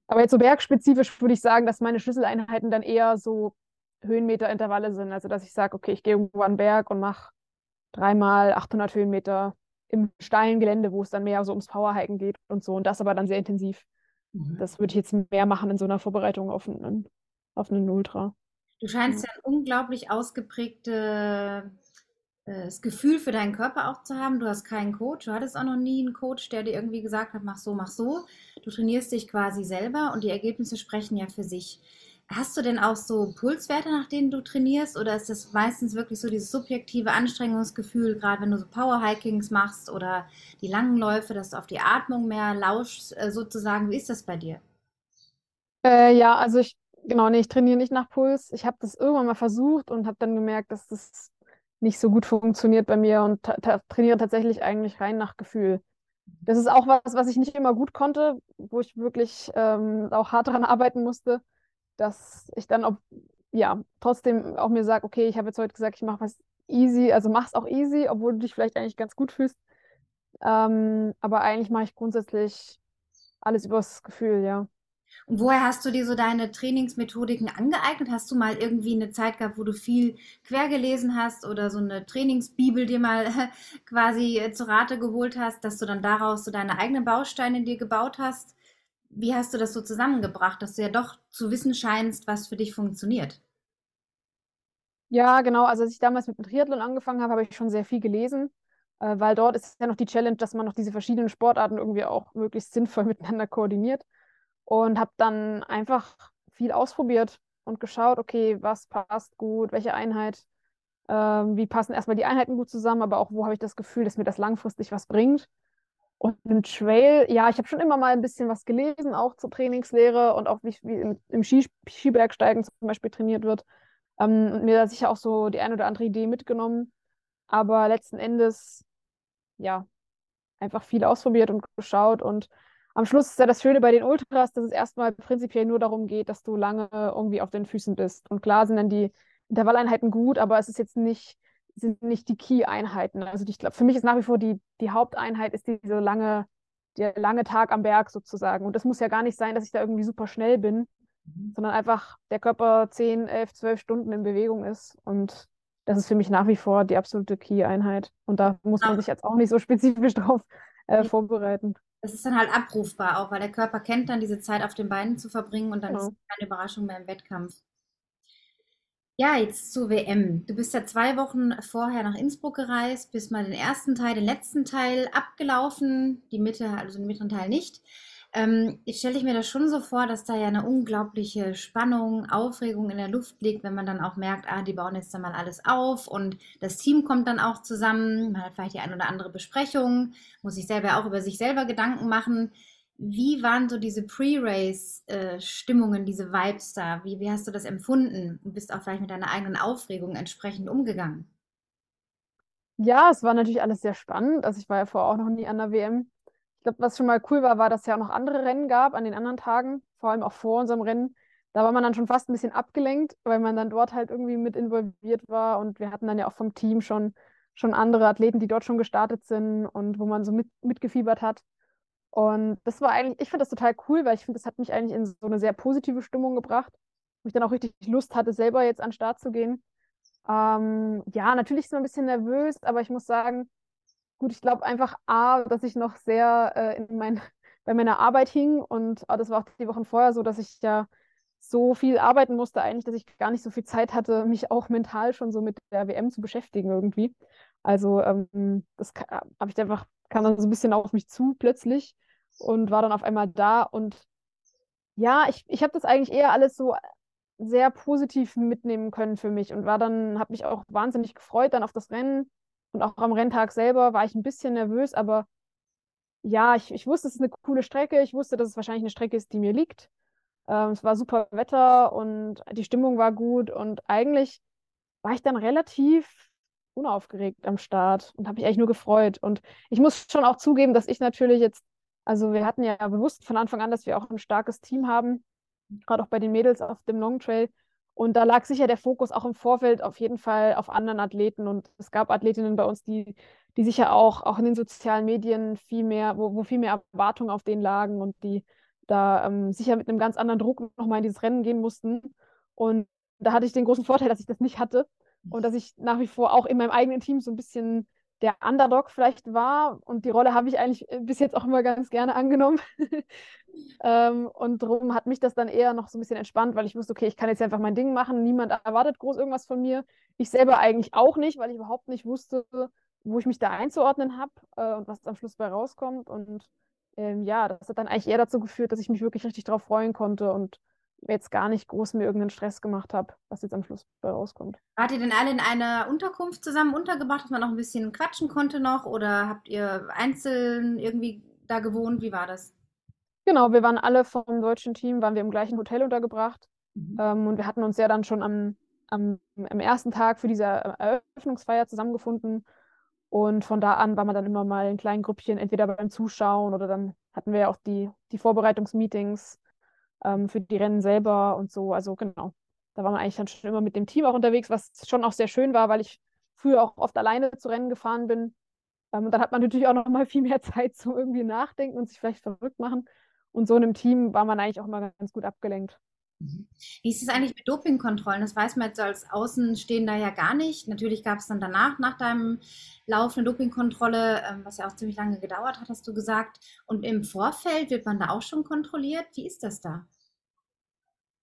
Aber jetzt so bergspezifisch würde ich sagen, dass meine Schlüsseleinheiten dann eher so Höhenmeterintervalle sind. Also, dass ich sage, okay, ich gehe irgendwo an den Berg und mache dreimal 800 Höhenmeter im steilen Gelände, wo es dann mehr so ums Powerhiken geht und so. Und das aber dann sehr intensiv. Mhm. Das würde ich jetzt mehr machen in so einer Vorbereitung auf einen, auf einen Ultra. Du scheinst ja ein unglaublich ausgeprägtes äh, Gefühl für deinen Körper auch zu haben. Du hast keinen Coach, du hattest auch noch nie einen Coach, der dir irgendwie gesagt hat, mach so, mach so. Du trainierst dich quasi selber und die Ergebnisse sprechen ja für sich. Hast du denn auch so Pulswerte, nach denen du trainierst? Oder ist das meistens wirklich so dieses subjektive Anstrengungsgefühl, gerade wenn du so Powerhikings machst oder die langen Läufe, dass du auf die Atmung mehr lauschst, äh, sozusagen? Wie ist das bei dir? Äh, ja, also ich, genau, nee, ich trainiere nicht nach Puls. Ich habe das irgendwann mal versucht und habe dann gemerkt, dass das nicht so gut funktioniert bei mir und ta trainiere tatsächlich eigentlich rein nach Gefühl. Das ist auch was, was ich nicht immer gut konnte, wo ich wirklich ähm, auch hart daran arbeiten musste dass ich dann auch, ja, trotzdem auch mir sage, okay, ich habe jetzt heute gesagt, ich mache was easy, also mach's auch easy, obwohl du dich vielleicht eigentlich ganz gut fühlst. Ähm, aber eigentlich mache ich grundsätzlich alles übers Gefühl, ja. Und woher hast du dir so deine Trainingsmethodiken angeeignet? Hast du mal irgendwie eine Zeit gehabt, wo du viel quer gelesen hast oder so eine Trainingsbibel dir mal quasi äh, zu Rate geholt hast, dass du dann daraus so deine eigenen Bausteine dir gebaut hast? Wie hast du das so zusammengebracht, dass du ja doch zu wissen scheinst, was für dich funktioniert? Ja, genau. Also als ich damals mit dem Triathlon angefangen habe, habe ich schon sehr viel gelesen, äh, weil dort ist ja noch die Challenge, dass man noch diese verschiedenen Sportarten irgendwie auch möglichst sinnvoll miteinander koordiniert. Und habe dann einfach viel ausprobiert und geschaut, okay, was passt gut, welche Einheit, ähm, wie passen erstmal die Einheiten gut zusammen, aber auch wo habe ich das Gefühl, dass mir das langfristig was bringt. Und im Trail, ja, ich habe schon immer mal ein bisschen was gelesen, auch zur Trainingslehre und auch wie, wie im, im Ski, Skibergsteigen zum Beispiel trainiert wird. Ähm, und mir da sicher auch so die eine oder andere Idee mitgenommen. Aber letzten Endes, ja, einfach viel ausprobiert und geschaut. Und am Schluss ist ja das Schöne bei den Ultras, dass es erstmal prinzipiell nur darum geht, dass du lange irgendwie auf den Füßen bist. Und klar sind dann die Intervalleinheiten gut, aber es ist jetzt nicht sind nicht die Key-Einheiten. Also ich glaube, für mich ist nach wie vor die, die Haupteinheit ist diese lange, der lange Tag am Berg sozusagen. Und das muss ja gar nicht sein, dass ich da irgendwie super schnell bin, mhm. sondern einfach der Körper 10, 11, 12 Stunden in Bewegung ist. Und das ist für mich nach wie vor die absolute Key-Einheit. Und da muss man sich jetzt auch nicht so spezifisch drauf äh, vorbereiten. Das ist dann halt abrufbar auch, weil der Körper kennt dann diese Zeit auf den Beinen zu verbringen und dann genau. ist es keine Überraschung mehr im Wettkampf. Ja, jetzt zur WM. Du bist ja zwei Wochen vorher nach Innsbruck gereist, bist mal den ersten Teil, den letzten Teil abgelaufen, die Mitte, also den mittleren Teil nicht. Ähm, ich stelle mir das schon so vor, dass da ja eine unglaubliche Spannung, Aufregung in der Luft liegt, wenn man dann auch merkt, ah, die bauen jetzt dann mal alles auf und das Team kommt dann auch zusammen, man hat vielleicht die ein oder andere Besprechung, muss sich selber auch über sich selber Gedanken machen. Wie waren so diese Pre-Race-Stimmungen, diese Vibes da? Wie, wie hast du das empfunden? Und bist auch vielleicht mit deiner eigenen Aufregung entsprechend umgegangen? Ja, es war natürlich alles sehr spannend. Also ich war ja vorher auch noch nie an der WM. Ich glaube, was schon mal cool war, war, dass es ja auch noch andere Rennen gab an den anderen Tagen, vor allem auch vor unserem Rennen. Da war man dann schon fast ein bisschen abgelenkt, weil man dann dort halt irgendwie mit involviert war. Und wir hatten dann ja auch vom Team schon, schon andere Athleten, die dort schon gestartet sind und wo man so mit, mitgefiebert hat. Und das war eigentlich, ich finde das total cool, weil ich finde, das hat mich eigentlich in so eine sehr positive Stimmung gebracht, wo ich dann auch richtig Lust hatte, selber jetzt an den Start zu gehen. Ähm, ja, natürlich ist man ein bisschen nervös, aber ich muss sagen, gut, ich glaube einfach A, dass ich noch sehr äh, in mein, bei meiner Arbeit hing und oh, das war auch die Wochen vorher so, dass ich ja so viel arbeiten musste eigentlich, dass ich gar nicht so viel Zeit hatte, mich auch mental schon so mit der WM zu beschäftigen irgendwie. Also ähm, das habe ich einfach kam dann so ein bisschen auf mich zu plötzlich und war dann auf einmal da. Und ja, ich, ich habe das eigentlich eher alles so sehr positiv mitnehmen können für mich und war dann, habe mich auch wahnsinnig gefreut dann auf das Rennen. Und auch am Renntag selber war ich ein bisschen nervös, aber ja, ich, ich wusste, es ist eine coole Strecke. Ich wusste, dass es wahrscheinlich eine Strecke ist, die mir liegt. Ähm, es war super Wetter und die Stimmung war gut. Und eigentlich war ich dann relativ unaufgeregt am Start und habe mich eigentlich nur gefreut. Und ich muss schon auch zugeben, dass ich natürlich jetzt, also wir hatten ja bewusst von Anfang an, dass wir auch ein starkes Team haben, gerade auch bei den Mädels auf dem Long Trail. Und da lag sicher der Fokus auch im Vorfeld auf jeden Fall auf anderen Athleten. Und es gab Athletinnen bei uns, die, die sicher auch, auch in den sozialen Medien viel mehr, wo, wo viel mehr Erwartungen auf denen lagen und die da ähm, sicher mit einem ganz anderen Druck nochmal in dieses Rennen gehen mussten. Und da hatte ich den großen Vorteil, dass ich das nicht hatte und dass ich nach wie vor auch in meinem eigenen Team so ein bisschen der Underdog vielleicht war. Und die Rolle habe ich eigentlich bis jetzt auch immer ganz gerne angenommen. ähm, und darum hat mich das dann eher noch so ein bisschen entspannt, weil ich wusste, okay, ich kann jetzt einfach mein Ding machen. Niemand erwartet groß irgendwas von mir. Ich selber eigentlich auch nicht, weil ich überhaupt nicht wusste, wo ich mich da einzuordnen habe äh, und was am Schluss bei rauskommt. Und ähm, ja, das hat dann eigentlich eher dazu geführt, dass ich mich wirklich richtig drauf freuen konnte und jetzt gar nicht groß mir irgendeinen Stress gemacht habe, was jetzt am Schluss bei rauskommt. Wart ihr denn alle in einer Unterkunft zusammen untergebracht, dass man noch ein bisschen quatschen konnte noch? Oder habt ihr einzeln irgendwie da gewohnt? Wie war das? Genau, wir waren alle vom deutschen Team, waren wir im gleichen Hotel untergebracht. Mhm. Ähm, und wir hatten uns ja dann schon am, am, am ersten Tag für diese Eröffnungsfeier zusammengefunden. Und von da an war man dann immer mal in kleinen Grüppchen, entweder beim Zuschauen oder dann hatten wir ja auch die, die Vorbereitungsmeetings ähm, für die Rennen selber und so. Also genau, da war man eigentlich dann schon immer mit dem Team auch unterwegs, was schon auch sehr schön war, weil ich früher auch oft alleine zu Rennen gefahren bin. Ähm, und dann hat man natürlich auch noch mal viel mehr Zeit zum irgendwie nachdenken und sich vielleicht verrückt machen. Und so in einem Team war man eigentlich auch mal ganz gut abgelenkt. Wie ist es eigentlich mit Dopingkontrollen? Das weiß man jetzt als Außenstehender ja gar nicht. Natürlich gab es dann danach, nach deinem Lauf, eine Dopingkontrolle, ähm, was ja auch ziemlich lange gedauert hat, hast du gesagt. Und im Vorfeld wird man da auch schon kontrolliert? Wie ist das da?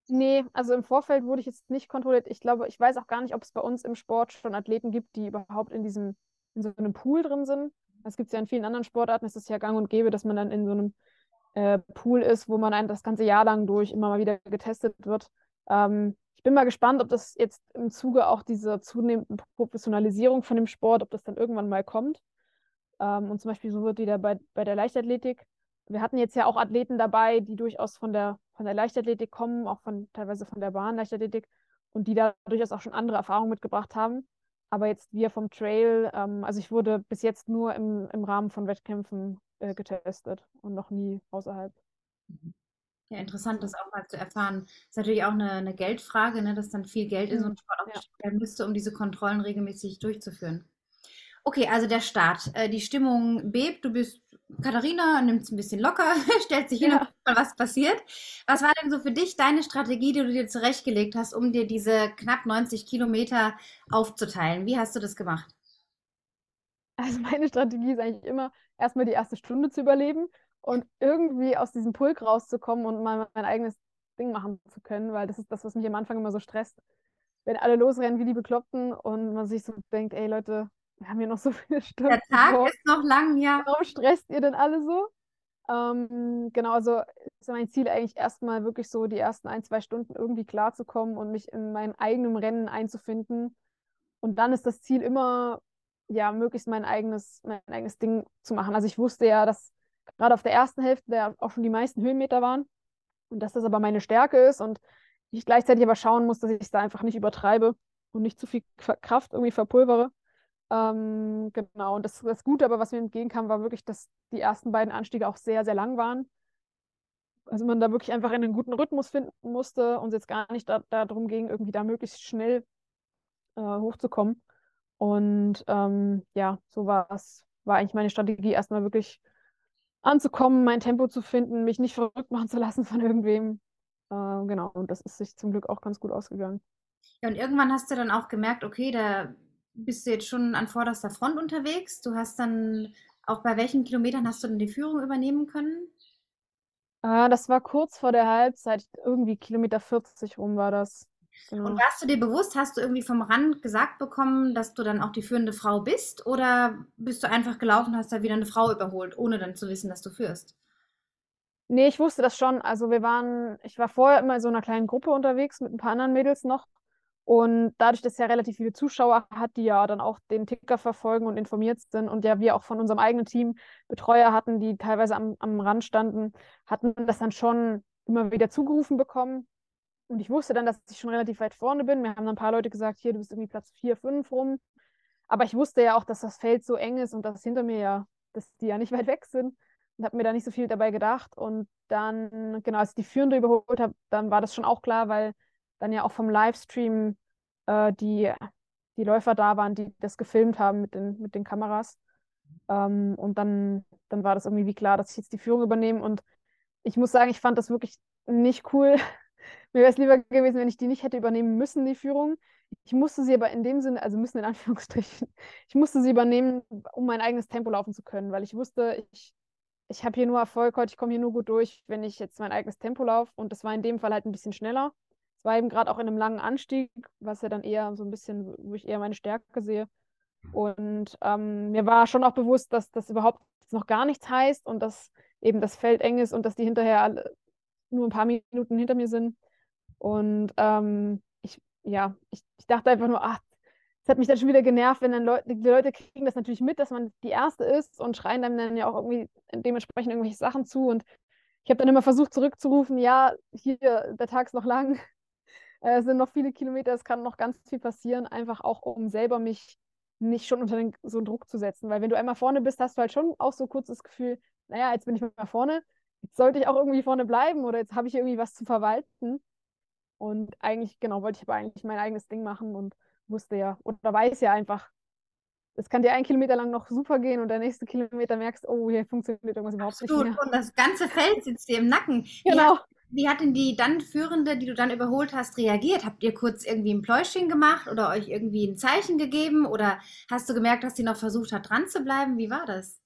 Nee, also im Vorfeld wurde ich jetzt nicht kontrolliert. Ich glaube, ich weiß auch gar nicht, ob es bei uns im Sport schon Athleten gibt, die überhaupt in diesem, in so einem Pool drin sind. Das gibt es ja in vielen anderen Sportarten, es ist ja gang und gäbe, dass man dann in so einem äh, Pool ist, wo man ein, das ganze Jahr lang durch immer mal wieder getestet wird. Ähm, ich bin mal gespannt, ob das jetzt im Zuge auch dieser zunehmenden Professionalisierung von dem Sport, ob das dann irgendwann mal kommt. Ähm, und zum Beispiel so wird wieder bei, bei der Leichtathletik. Wir hatten jetzt ja auch Athleten dabei, die durchaus von der, von der Leichtathletik kommen, auch von teilweise von der Bahnleichtathletik und die da durchaus auch schon andere Erfahrungen mitgebracht haben. Aber jetzt wir vom Trail, ähm, also ich wurde bis jetzt nur im, im Rahmen von Wettkämpfen äh, getestet und noch nie außerhalb. Mhm. Ja, interessant, das auch mal zu erfahren. Ist natürlich auch eine, eine Geldfrage, ne, dass dann viel Geld in so einen mhm. Sport aufgestellt ja. werden müsste, um diese Kontrollen regelmäßig durchzuführen. Okay, also der Start. Äh, die Stimmung bebt, du bist Katharina, nimmt es ein bisschen locker, stellt sich hin ja. mal was passiert. Was war denn so für dich deine Strategie, die du dir zurechtgelegt hast, um dir diese knapp 90 Kilometer aufzuteilen? Wie hast du das gemacht? Also meine Strategie ist eigentlich immer, erstmal die erste Stunde zu überleben und irgendwie aus diesem Pulk rauszukommen und mal mein eigenes Ding machen zu können, weil das ist das, was mich am Anfang immer so stresst. Wenn alle losrennen wie die Bekloppten und man sich so denkt, ey Leute, wir haben hier noch so viele Stunden. Der Tag vor. ist noch lang, ja. Warum stresst ihr denn alle so? Ähm, genau, also ist mein Ziel eigentlich erstmal wirklich so die ersten ein, zwei Stunden irgendwie klarzukommen und mich in meinem eigenen Rennen einzufinden. Und dann ist das Ziel immer, ja, möglichst mein eigenes, mein eigenes Ding zu machen. Also ich wusste ja, dass gerade auf der ersten Hälfte da auch schon die meisten Höhenmeter waren und dass das aber meine Stärke ist und ich gleichzeitig aber schauen muss, dass ich es da einfach nicht übertreibe und nicht zu viel Kraft irgendwie verpulvere. Ähm, genau, und das, das Gute aber, was mir entgegenkam, war wirklich, dass die ersten beiden Anstiege auch sehr, sehr lang waren. Also man da wirklich einfach in einen guten Rhythmus finden musste und es jetzt gar nicht da, darum ging, irgendwie da möglichst schnell äh, hochzukommen. Und ähm, ja, so war es, war eigentlich meine Strategie, erstmal wirklich anzukommen, mein Tempo zu finden, mich nicht verrückt machen zu lassen von irgendwem. Äh, genau, und das ist sich zum Glück auch ganz gut ausgegangen. Ja, und irgendwann hast du dann auch gemerkt, okay, da bist du jetzt schon an vorderster Front unterwegs. Du hast dann, auch bei welchen Kilometern hast du denn die Führung übernehmen können? Äh, das war kurz vor der Halbzeit, irgendwie Kilometer 40 rum war das. Genau. Und warst du dir bewusst, hast du irgendwie vom Rand gesagt bekommen, dass du dann auch die führende Frau bist? Oder bist du einfach gelaufen und hast da wieder eine Frau überholt, ohne dann zu wissen, dass du führst? Nee, ich wusste das schon. Also wir waren, ich war vorher immer in so einer kleinen Gruppe unterwegs mit ein paar anderen Mädels noch. Und dadurch, dass ja relativ viele Zuschauer hat, die ja dann auch den Ticker verfolgen und informiert sind und ja wir auch von unserem eigenen Team Betreuer hatten, die teilweise am, am Rand standen, hatten das dann schon immer wieder zugerufen bekommen. Und ich wusste dann, dass ich schon relativ weit vorne bin. Mir haben dann ein paar Leute gesagt, hier, du bist irgendwie Platz 4, 5 rum. Aber ich wusste ja auch, dass das Feld so eng ist und dass hinter mir ja, dass die ja nicht weit weg sind. Und habe mir da nicht so viel dabei gedacht. Und dann, genau, als ich die Führende überholt habe, dann war das schon auch klar, weil dann ja auch vom Livestream äh, die, die Läufer da waren, die das gefilmt haben mit den, mit den Kameras. Ähm, und dann, dann war das irgendwie wie klar, dass ich jetzt die Führung übernehme. Und ich muss sagen, ich fand das wirklich nicht cool, mir wäre es lieber gewesen, wenn ich die nicht hätte übernehmen müssen, die Führung. Ich musste sie aber in dem Sinne, also müssen in Anführungsstrichen, ich musste sie übernehmen, um mein eigenes Tempo laufen zu können, weil ich wusste, ich, ich habe hier nur Erfolg heute, ich komme hier nur gut durch, wenn ich jetzt mein eigenes Tempo laufe. Und das war in dem Fall halt ein bisschen schneller. Es war eben gerade auch in einem langen Anstieg, was ja dann eher so ein bisschen, wo ich eher meine Stärke sehe. Und ähm, mir war schon auch bewusst, dass das überhaupt noch gar nichts heißt und dass eben das Feld eng ist und dass die hinterher alle nur ein paar Minuten hinter mir sind. Und ähm, ich, ja, ich, ich dachte einfach nur, ach, es hat mich dann schon wieder genervt, wenn dann Leute, die Leute kriegen das natürlich mit, dass man die Erste ist und schreien dann, dann ja auch irgendwie dementsprechend irgendwelche Sachen zu. Und ich habe dann immer versucht zurückzurufen, ja, hier, der Tag ist noch lang, es sind noch viele Kilometer, es kann noch ganz viel passieren, einfach auch um selber mich nicht schon unter den, so einen Druck zu setzen. Weil wenn du einmal vorne bist, hast du halt schon auch so kurz das Gefühl, naja, jetzt bin ich mal vorne, sollte ich auch irgendwie vorne bleiben oder jetzt habe ich irgendwie was zu verwalten. Und eigentlich, genau, wollte ich aber eigentlich mein eigenes Ding machen und wusste ja, oder weiß ja einfach, es kann dir ein Kilometer lang noch super gehen und der nächste Kilometer merkst, oh, hier funktioniert irgendwas überhaupt Absolut. nicht mehr. Und das ganze Feld sitzt dir im Nacken. Genau. Wie hat denn die dann Führende, die du dann überholt hast, reagiert? Habt ihr kurz irgendwie ein Pläuschchen gemacht oder euch irgendwie ein Zeichen gegeben? Oder hast du gemerkt, dass sie noch versucht hat, dran zu bleiben? Wie war das?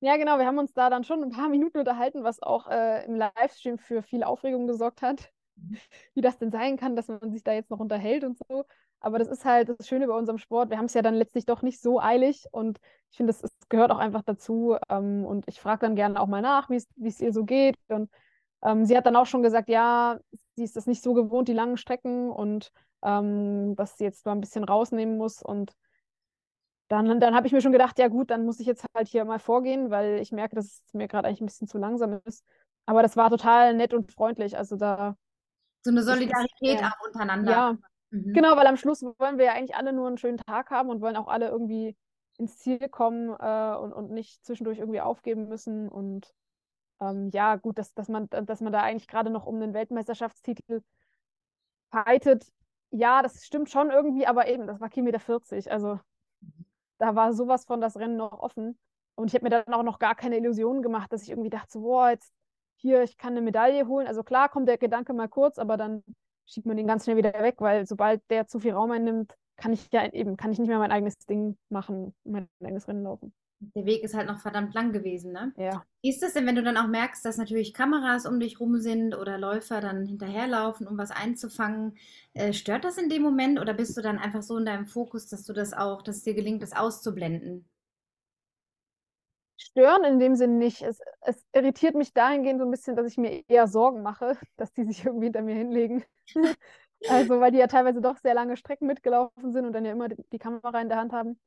Ja, genau. Wir haben uns da dann schon ein paar Minuten unterhalten, was auch äh, im Livestream für viel Aufregung gesorgt hat. Mhm. Wie das denn sein kann, dass man sich da jetzt noch unterhält und so. Aber das ist halt das Schöne bei unserem Sport. Wir haben es ja dann letztlich doch nicht so eilig und ich finde, das, gehört auch einfach dazu. Ähm, und ich frage dann gerne auch mal nach, wie es ihr so geht. Und ähm, sie hat dann auch schon gesagt, ja, sie ist das nicht so gewohnt, die langen Strecken und ähm, dass sie jetzt mal ein bisschen rausnehmen muss. Und dann, dann habe ich mir schon gedacht, ja gut, dann muss ich jetzt halt hier mal vorgehen, weil ich merke, dass es mir gerade eigentlich ein bisschen zu langsam ist. Aber das war total nett und freundlich. Also da. So eine Solidarität auch untereinander. Ja, mhm. genau, weil am Schluss wollen wir ja eigentlich alle nur einen schönen Tag haben und wollen auch alle irgendwie ins Ziel kommen äh, und, und nicht zwischendurch irgendwie aufgeben müssen. Und ähm, ja, gut, dass, dass, man, dass man da eigentlich gerade noch um den Weltmeisterschaftstitel fightet. Ja, das stimmt schon irgendwie, aber eben, das war Kilometer 40. Also da war sowas von das Rennen noch offen. Und ich habe mir dann auch noch gar keine Illusionen gemacht, dass ich irgendwie dachte, so, boah, jetzt hier, ich kann eine Medaille holen. Also klar kommt der Gedanke mal kurz, aber dann schiebt man den ganz schnell wieder weg, weil sobald der zu viel Raum einnimmt, kann ich ja eben, kann ich nicht mehr mein eigenes Ding machen, mein eigenes Rennen laufen. Der Weg ist halt noch verdammt lang gewesen, ne? Ja. Wie ist das denn, wenn du dann auch merkst, dass natürlich Kameras um dich rum sind oder Läufer dann hinterherlaufen, um was einzufangen? Äh, stört das in dem Moment oder bist du dann einfach so in deinem Fokus, dass du das auch, dass es dir gelingt, das auszublenden? Stören in dem Sinn nicht. Es, es irritiert mich dahingehend so ein bisschen, dass ich mir eher Sorgen mache, dass die sich irgendwie hinter mir hinlegen. also, weil die ja teilweise doch sehr lange Strecken mitgelaufen sind und dann ja immer die, die Kamera in der Hand haben.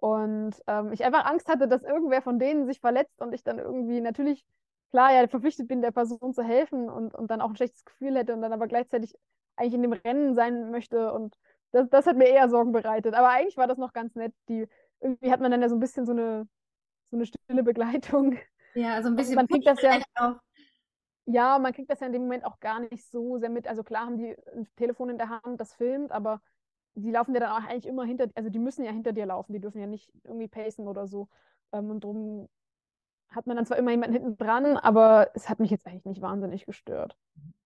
Und ähm, ich einfach Angst hatte, dass irgendwer von denen sich verletzt und ich dann irgendwie natürlich, klar, ja, verpflichtet bin, der Person zu helfen und, und dann auch ein schlechtes Gefühl hätte und dann aber gleichzeitig eigentlich in dem Rennen sein möchte. Und das, das hat mir eher Sorgen bereitet. Aber eigentlich war das noch ganz nett. Die, irgendwie hat man dann ja so ein bisschen so eine, so eine stille Begleitung. Ja, so ein bisschen. Und man kriegt das ja. Auch. Ja, man kriegt das ja in dem Moment auch gar nicht so sehr mit. Also klar haben die ein Telefon in der Hand, das filmt, aber die laufen ja dann auch eigentlich immer hinter, also die müssen ja hinter dir laufen, die dürfen ja nicht irgendwie pacen oder so. Ähm, und darum hat man dann zwar immer jemanden hinten dran, aber es hat mich jetzt eigentlich nicht wahnsinnig gestört.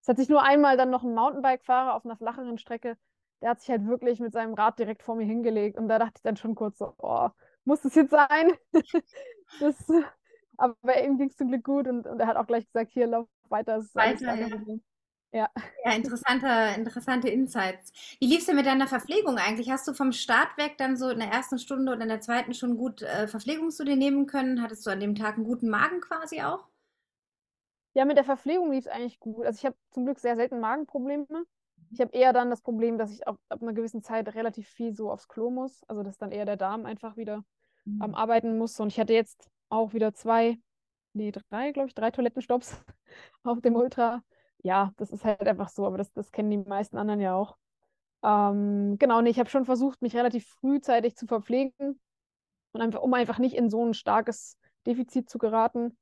Es hat sich nur einmal dann noch ein Mountainbike-Fahrer auf einer flacheren Strecke, der hat sich halt wirklich mit seinem Rad direkt vor mir hingelegt und da dachte ich dann schon kurz so, oh, muss das jetzt sein? das, aber ihm ging es zum Glück gut und, und er hat auch gleich gesagt, hier, lauf weiter. Das ist weiter, ja. Ja. Ja, interessante, interessante Insights. Wie lief es denn mit deiner Verpflegung eigentlich? Hast du vom Start weg dann so in der ersten Stunde oder in der zweiten schon gut äh, Verpflegung zu dir nehmen können? Hattest du an dem Tag einen guten Magen quasi auch? Ja, mit der Verpflegung lief es eigentlich gut. Also ich habe zum Glück sehr selten Magenprobleme. Ich habe eher dann das Problem, dass ich ab, ab, einer gewissen Zeit relativ viel so aufs Klo muss. Also dass dann eher der Darm einfach wieder mhm. am Arbeiten muss. Und ich hatte jetzt auch wieder zwei, nee, drei, glaube ich, drei Toilettenstopps auf dem Ultra ja, das ist halt einfach so, aber das, das kennen die meisten anderen ja auch. Ähm, genau, nee, ich habe schon versucht, mich relativ frühzeitig zu verpflegen und einfach, um einfach nicht in so ein starkes Defizit zu geraten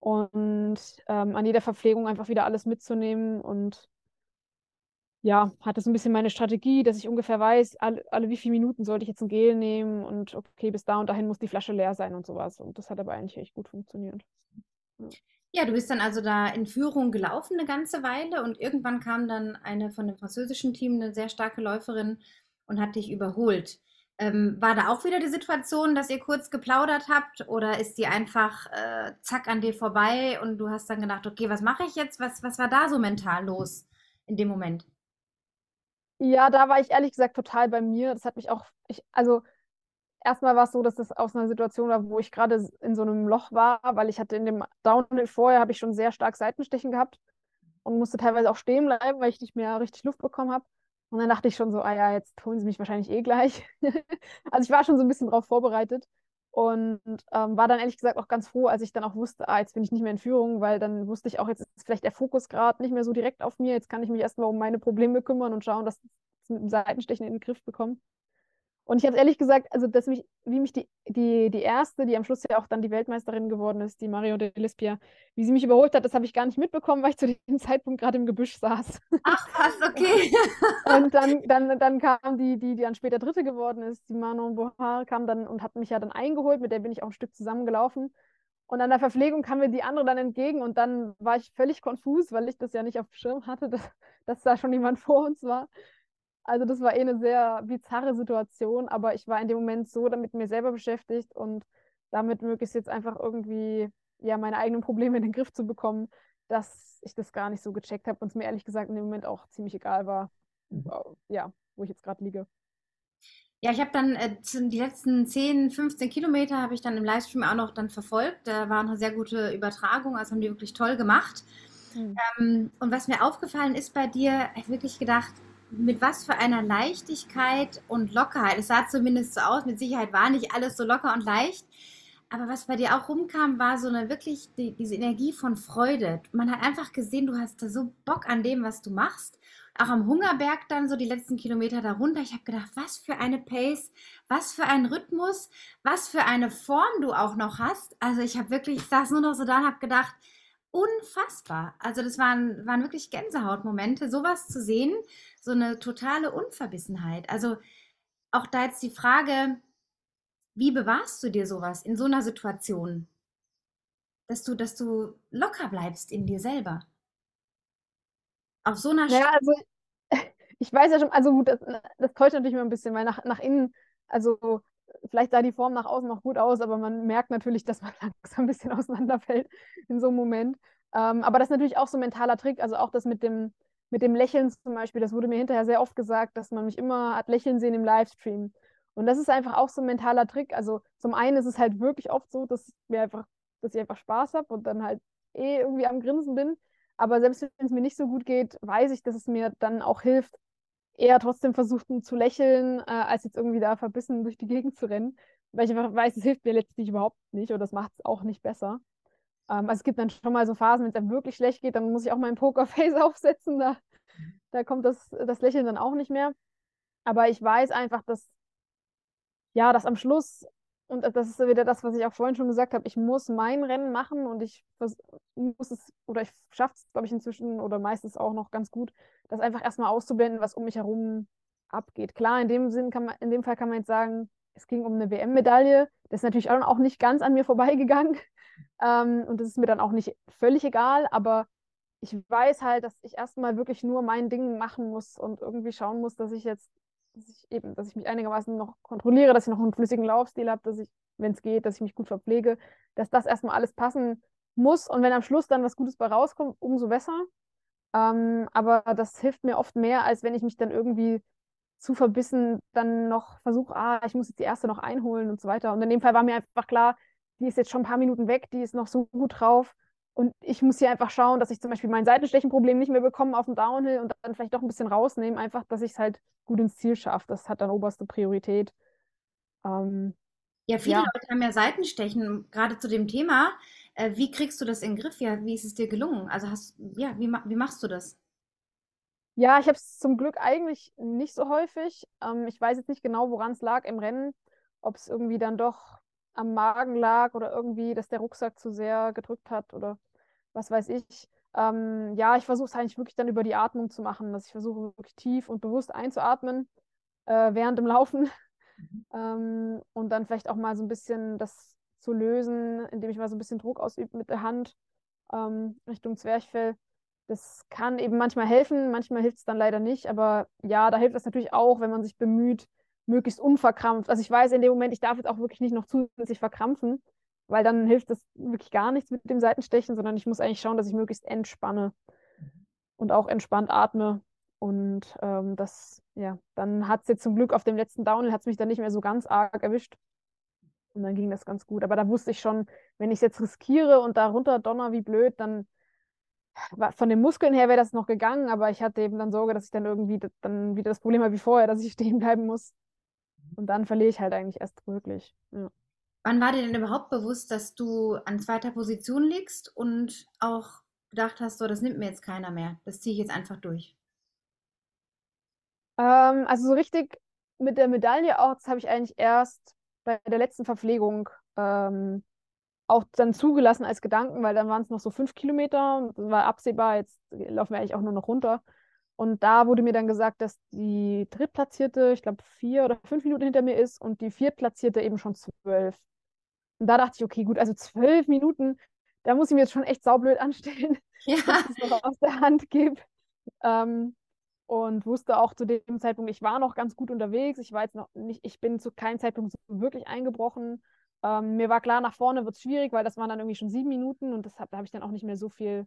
und ähm, an jeder Verpflegung einfach wieder alles mitzunehmen und ja, hatte so ein bisschen meine Strategie, dass ich ungefähr weiß, alle, alle wie viele Minuten sollte ich jetzt ein Gel nehmen und okay, bis da und dahin muss die Flasche leer sein und sowas. Und das hat aber eigentlich echt gut funktioniert. Ja. Ja, du bist dann also da in Führung gelaufen eine ganze Weile und irgendwann kam dann eine von dem französischen Team, eine sehr starke Läuferin und hat dich überholt. Ähm, war da auch wieder die Situation, dass ihr kurz geplaudert habt oder ist die einfach äh, zack an dir vorbei und du hast dann gedacht, okay, was mache ich jetzt? Was, was war da so mental los in dem Moment? Ja, da war ich ehrlich gesagt total bei mir. Das hat mich auch, ich, also erstmal war es so, dass das aus einer Situation war, wo ich gerade in so einem Loch war, weil ich hatte in dem Downhill vorher, habe ich schon sehr stark Seitenstechen gehabt und musste teilweise auch stehen bleiben, weil ich nicht mehr richtig Luft bekommen habe. Und dann dachte ich schon so, ah ja, jetzt holen sie mich wahrscheinlich eh gleich. also ich war schon so ein bisschen darauf vorbereitet und ähm, war dann ehrlich gesagt auch ganz froh, als ich dann auch wusste, ah, jetzt bin ich nicht mehr in Führung, weil dann wusste ich auch, jetzt ist vielleicht der Fokus gerade nicht mehr so direkt auf mir. Jetzt kann ich mich erstmal um meine Probleme kümmern und schauen, dass ich mit dem Seitenstechen in den Griff bekomme. Und ich habe ehrlich gesagt, also dass mich, wie mich die, die, die erste, die am Schluss ja auch dann die Weltmeisterin geworden ist, die Mario de Lispia, wie sie mich überholt hat, das habe ich gar nicht mitbekommen, weil ich zu dem Zeitpunkt gerade im Gebüsch saß. Ach, was, okay. und dann, dann, dann kam die, die, die dann später Dritte geworden ist, die Manon Bohar, kam dann und hat mich ja dann eingeholt, mit der bin ich auch ein Stück zusammengelaufen. Und an der Verpflegung kam mir die andere dann entgegen und dann war ich völlig konfus, weil ich das ja nicht auf dem Schirm hatte, dass, dass da schon jemand vor uns war. Also das war eh eine sehr bizarre Situation, aber ich war in dem Moment so damit mir selber beschäftigt und damit möglichst jetzt einfach irgendwie ja meine eigenen Probleme in den Griff zu bekommen, dass ich das gar nicht so gecheckt habe und es mir ehrlich gesagt in dem Moment auch ziemlich egal war, mhm. ja, wo ich jetzt gerade liege. Ja, ich habe dann äh, die letzten 10, 15 Kilometer habe ich dann im Livestream auch noch dann verfolgt. Da war eine sehr gute Übertragung, also haben die wirklich toll gemacht. Mhm. Ähm, und was mir aufgefallen ist bei dir, ich habe wirklich gedacht, mit was für einer Leichtigkeit und Lockerheit. Es sah zumindest so aus, mit Sicherheit war nicht alles so locker und leicht. Aber was bei dir auch rumkam, war so eine wirklich die, diese Energie von Freude. Man hat einfach gesehen, du hast da so Bock an dem, was du machst. Auch am Hungerberg dann so die letzten Kilometer darunter. Ich habe gedacht, was für eine Pace, was für ein Rhythmus, was für eine Form du auch noch hast. Also ich habe wirklich, ich saß nur noch so da und habe gedacht, unfassbar. Also das waren, waren wirklich Gänsehautmomente, sowas zu sehen, so eine totale Unverbissenheit. Also auch da jetzt die Frage, wie bewahrst du dir sowas in so einer Situation? Dass du, dass du locker bleibst in dir selber. Auf so einer Ja, also ich weiß ja schon, also gut, das, das täuscht natürlich immer ein bisschen, weil nach, nach innen, also vielleicht sah die Form nach außen noch gut aus, aber man merkt natürlich, dass man langsam ein bisschen auseinanderfällt in so einem Moment. Ähm, aber das ist natürlich auch so ein mentaler Trick, also auch das mit dem, mit dem Lächeln zum Beispiel, das wurde mir hinterher sehr oft gesagt, dass man mich immer hat lächeln sehen im Livestream. Und das ist einfach auch so ein mentaler Trick. Also zum einen ist es halt wirklich oft so, dass, mir einfach, dass ich einfach Spaß habe und dann halt eh irgendwie am Grinsen bin. Aber selbst wenn es mir nicht so gut geht, weiß ich, dass es mir dann auch hilft, eher trotzdem versuchen zu lächeln, äh, als jetzt irgendwie da verbissen durch die Gegend zu rennen. Weil ich einfach weiß, es hilft mir letztlich überhaupt nicht oder das macht es auch nicht besser. Ähm, also es gibt dann schon mal so Phasen, wenn es dann wirklich schlecht geht, dann muss ich auch mein Pokerface aufsetzen. Da, da kommt das, das Lächeln dann auch nicht mehr. Aber ich weiß einfach, dass ja, dass am Schluss, und das ist wieder das, was ich auch vorhin schon gesagt habe, ich muss mein Rennen machen und ich muss es, oder ich schaffe es, glaube ich, inzwischen oder meistens auch noch ganz gut, das einfach erstmal auszublenden, was um mich herum abgeht. Klar, in dem Sinn kann man, in dem Fall kann man jetzt sagen, es ging um eine WM-Medaille. Das ist natürlich auch nicht ganz an mir vorbeigegangen. Ähm, und das ist mir dann auch nicht völlig egal, aber ich weiß halt, dass ich erstmal wirklich nur mein Ding machen muss und irgendwie schauen muss, dass ich jetzt, dass ich eben, dass ich mich einigermaßen noch kontrolliere, dass ich noch einen flüssigen Laufstil habe, dass ich, wenn es geht, dass ich mich gut verpflege, dass das erstmal alles passen muss. Und wenn am Schluss dann was Gutes bei rauskommt, umso besser. Ähm, aber das hilft mir oft mehr, als wenn ich mich dann irgendwie zu verbissen dann noch versuche, ah, ich muss jetzt die erste noch einholen und so weiter. Und in dem Fall war mir einfach klar, die ist jetzt schon ein paar Minuten weg, die ist noch so gut drauf. Und ich muss hier einfach schauen, dass ich zum Beispiel mein Seitenstechenproblem nicht mehr bekomme auf dem Downhill und dann vielleicht doch ein bisschen rausnehmen, einfach, dass ich es halt gut ins Ziel schaffe. Das hat dann oberste Priorität. Ähm, ja, viele ja. Leute haben ja Seitenstechen, gerade zu dem Thema. Äh, wie kriegst du das in den Griff? Ja, wie ist es dir gelungen? Also hast, ja, wie, wie machst du das? Ja, ich habe es zum Glück eigentlich nicht so häufig. Ähm, ich weiß jetzt nicht genau, woran es lag im Rennen, ob es irgendwie dann doch am Magen lag oder irgendwie, dass der Rucksack zu sehr gedrückt hat oder was weiß ich. Ähm, ja, ich versuche es eigentlich wirklich dann über die Atmung zu machen, dass ich versuche wirklich tief und bewusst einzuatmen äh, während dem Laufen mhm. ähm, und dann vielleicht auch mal so ein bisschen das zu lösen, indem ich mal so ein bisschen Druck ausübe mit der Hand ähm, Richtung Zwerchfell. Das kann eben manchmal helfen, manchmal hilft es dann leider nicht. Aber ja, da hilft es natürlich auch, wenn man sich bemüht, möglichst unverkrampft. Also ich weiß in dem Moment, ich darf jetzt auch wirklich nicht noch zusätzlich verkrampfen, weil dann hilft das wirklich gar nichts mit dem Seitenstechen, sondern ich muss eigentlich schauen, dass ich möglichst entspanne und auch entspannt atme. Und ähm, das, ja, dann hat es jetzt zum Glück auf dem letzten Downhill hat es mich dann nicht mehr so ganz arg erwischt. Und dann ging das ganz gut. Aber da wusste ich schon, wenn ich es jetzt riskiere und da runter donner wie blöd, dann von den Muskeln her wäre das noch gegangen, aber ich hatte eben dann Sorge, dass ich dann irgendwie dann wieder das Problem habe wie vorher, dass ich stehen bleiben muss. Und dann verliere ich halt eigentlich erst wirklich. Ja. Wann war dir denn überhaupt bewusst, dass du an zweiter Position liegst und auch gedacht hast, so, das nimmt mir jetzt keiner mehr, das ziehe ich jetzt einfach durch? Ähm, also so richtig mit der Medaille auch, das habe ich eigentlich erst bei der letzten Verpflegung ähm, auch dann zugelassen als Gedanken, weil dann waren es noch so fünf Kilometer und das war absehbar, jetzt laufen wir eigentlich auch nur noch runter. Und da wurde mir dann gesagt, dass die Drittplatzierte, ich glaube, vier oder fünf Minuten hinter mir ist und die Viertplatzierte eben schon zwölf. Und da dachte ich, okay, gut, also zwölf Minuten, da muss ich mir jetzt schon echt saublöd anstellen, ja. dass ich es noch aus der Hand gebe. Ähm, und wusste auch zu dem Zeitpunkt, ich war noch ganz gut unterwegs. Ich war jetzt noch nicht, ich bin zu keinem Zeitpunkt so wirklich eingebrochen. Ähm, mir war klar, nach vorne wird es schwierig, weil das waren dann irgendwie schon sieben Minuten und das hab, da habe ich dann auch nicht mehr so viel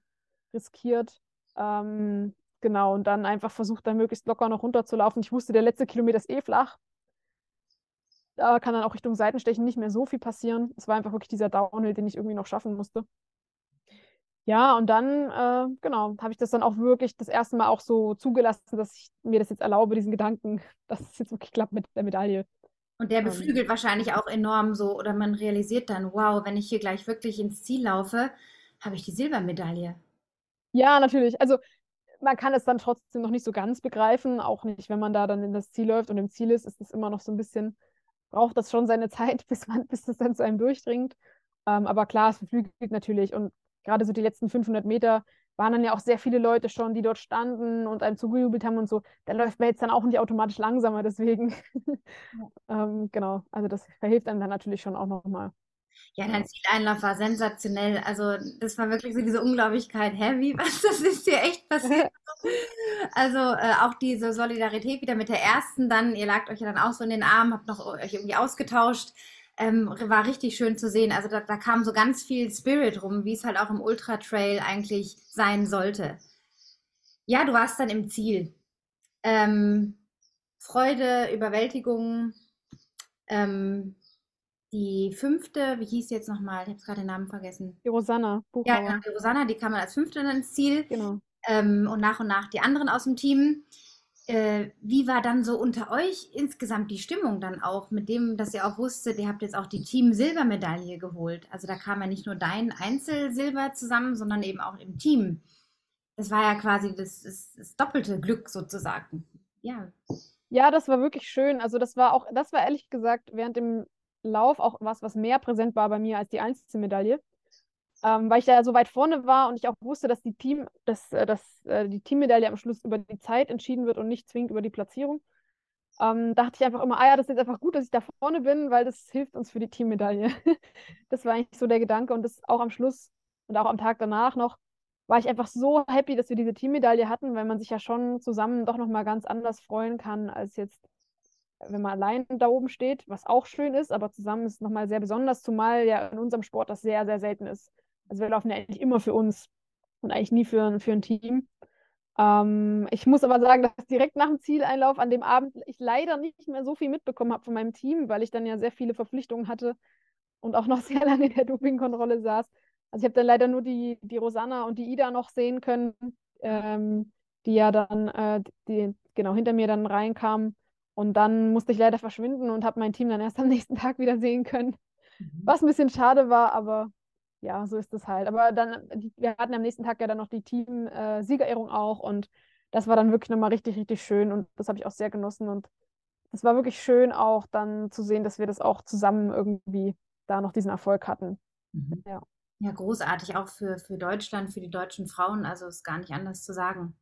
riskiert. Ähm, Genau, und dann einfach versucht, dann möglichst locker noch runterzulaufen. Ich wusste, der letzte Kilometer ist eh flach. Da kann dann auch Richtung Seitenstechen nicht mehr so viel passieren. Es war einfach wirklich dieser Downhill, den ich irgendwie noch schaffen musste. Ja, und dann, äh, genau, habe ich das dann auch wirklich das erste Mal auch so zugelassen, dass ich mir das jetzt erlaube, diesen Gedanken, dass es jetzt wirklich klappt mit der Medaille. Und der ähm. beflügelt ähm, wahrscheinlich auch enorm so, oder man realisiert dann, wow, wenn ich hier gleich wirklich ins Ziel laufe, habe ich die Silbermedaille. Ja, natürlich. Also man kann es dann trotzdem noch nicht so ganz begreifen, auch nicht, wenn man da dann in das Ziel läuft und im Ziel ist, ist es immer noch so ein bisschen, braucht das schon seine Zeit, bis man, bis das dann zu einem durchdringt. Ähm, aber klar, es verflügelt natürlich und gerade so die letzten 500 Meter waren dann ja auch sehr viele Leute schon, die dort standen und einem zugejubelt haben und so. Da läuft man jetzt dann auch nicht automatisch langsamer, deswegen. ähm, genau, also das verhilft einem dann natürlich schon auch nochmal. Ja, dein Zieleinlauf war sensationell. Also das war wirklich so diese Unglaublichkeit. Hä, wie, was, das ist hier echt passiert? also äh, auch diese Solidarität wieder mit der ersten dann, ihr lagt euch ja dann auch so in den Armen, habt noch euch irgendwie ausgetauscht. Ähm, war richtig schön zu sehen. Also da, da kam so ganz viel Spirit rum, wie es halt auch im Ultra Trail eigentlich sein sollte. Ja, du warst dann im Ziel. Ähm, Freude, Überwältigung, ähm, die fünfte, wie hieß die jetzt nochmal? Ich habe gerade den Namen vergessen. Die Rosanna. Buchauer. Ja, genau, die Rosanna, die kam dann als fünfte ins Ziel. Genau. Ähm, und nach und nach die anderen aus dem Team. Äh, wie war dann so unter euch insgesamt die Stimmung dann auch, mit dem, dass ihr auch wusstet, ihr habt jetzt auch die Team-Silbermedaille geholt? Also da kam ja nicht nur dein Einzelsilber zusammen, sondern eben auch im Team. Das war ja quasi das, das, das doppelte Glück sozusagen. Ja. Ja, das war wirklich schön. Also das war auch, das war ehrlich gesagt während dem Lauf auch was, was mehr präsent war bei mir als die Einzelmedaille. Ähm, weil ich da so weit vorne war und ich auch wusste, dass die Team, dass, äh, dass äh, die Teammedaille am Schluss über die Zeit entschieden wird und nicht zwingend über die Platzierung. Ähm, dachte ich einfach immer, ah ja, das ist jetzt einfach gut, dass ich da vorne bin, weil das hilft uns für die Teammedaille. das war eigentlich so der Gedanke und das auch am Schluss und auch am Tag danach noch war ich einfach so happy, dass wir diese Teammedaille hatten, weil man sich ja schon zusammen doch nochmal ganz anders freuen kann, als jetzt wenn man allein da oben steht, was auch schön ist, aber zusammen ist es nochmal sehr besonders, zumal ja in unserem Sport das sehr, sehr selten ist. Also wir laufen ja eigentlich immer für uns und eigentlich nie für, für ein Team. Ähm, ich muss aber sagen, dass direkt nach dem Zieleinlauf an dem Abend ich leider nicht mehr so viel mitbekommen habe von meinem Team, weil ich dann ja sehr viele Verpflichtungen hatte und auch noch sehr lange in der Dopingkontrolle saß. Also ich habe dann leider nur die, die Rosanna und die Ida noch sehen können, ähm, die ja dann, äh, die genau hinter mir dann reinkamen. Und dann musste ich leider verschwinden und habe mein Team dann erst am nächsten Tag wieder sehen können. Mhm. Was ein bisschen schade war, aber ja, so ist es halt. Aber dann, die, wir hatten am nächsten Tag ja dann noch die Team-Siegerehrung äh, auch und das war dann wirklich nochmal richtig, richtig schön und das habe ich auch sehr genossen und es war wirklich schön auch dann zu sehen, dass wir das auch zusammen irgendwie da noch diesen Erfolg hatten. Mhm. Ja. ja, großartig auch für, für Deutschland, für die deutschen Frauen, also ist gar nicht anders zu sagen.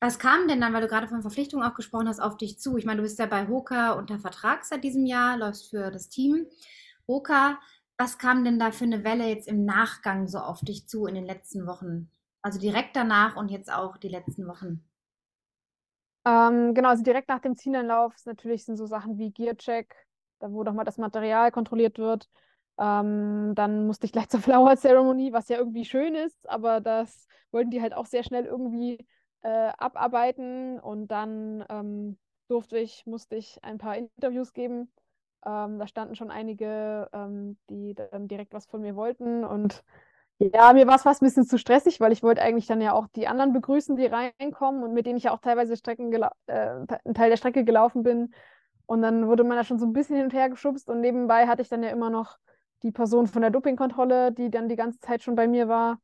Was kam denn dann, weil du gerade von Verpflichtungen auch gesprochen hast, auf dich zu? Ich meine, du bist ja bei Hoka unter Vertrag seit diesem Jahr, läufst für das Team. Hoka, Was kam denn da für eine Welle jetzt im Nachgang so auf dich zu in den letzten Wochen? Also direkt danach und jetzt auch die letzten Wochen. Ähm, genau, also direkt nach dem Zieleinlauf ist natürlich sind so Sachen wie Gearcheck, da wo doch mal das Material kontrolliert wird. Ähm, dann musste ich gleich zur Flower Ceremony, was ja irgendwie schön ist, aber das wollten die halt auch sehr schnell irgendwie äh, abarbeiten und dann ähm, durfte ich, musste ich ein paar Interviews geben. Ähm, da standen schon einige, ähm, die dann direkt was von mir wollten und ja, mir war es fast ein bisschen zu stressig, weil ich wollte eigentlich dann ja auch die anderen begrüßen, die reinkommen und mit denen ich ja auch teilweise Strecken äh, einen Teil der Strecke gelaufen bin. Und dann wurde man da schon so ein bisschen hin und her geschubst und nebenbei hatte ich dann ja immer noch die Person von der Dopingkontrolle, die dann die ganze Zeit schon bei mir war.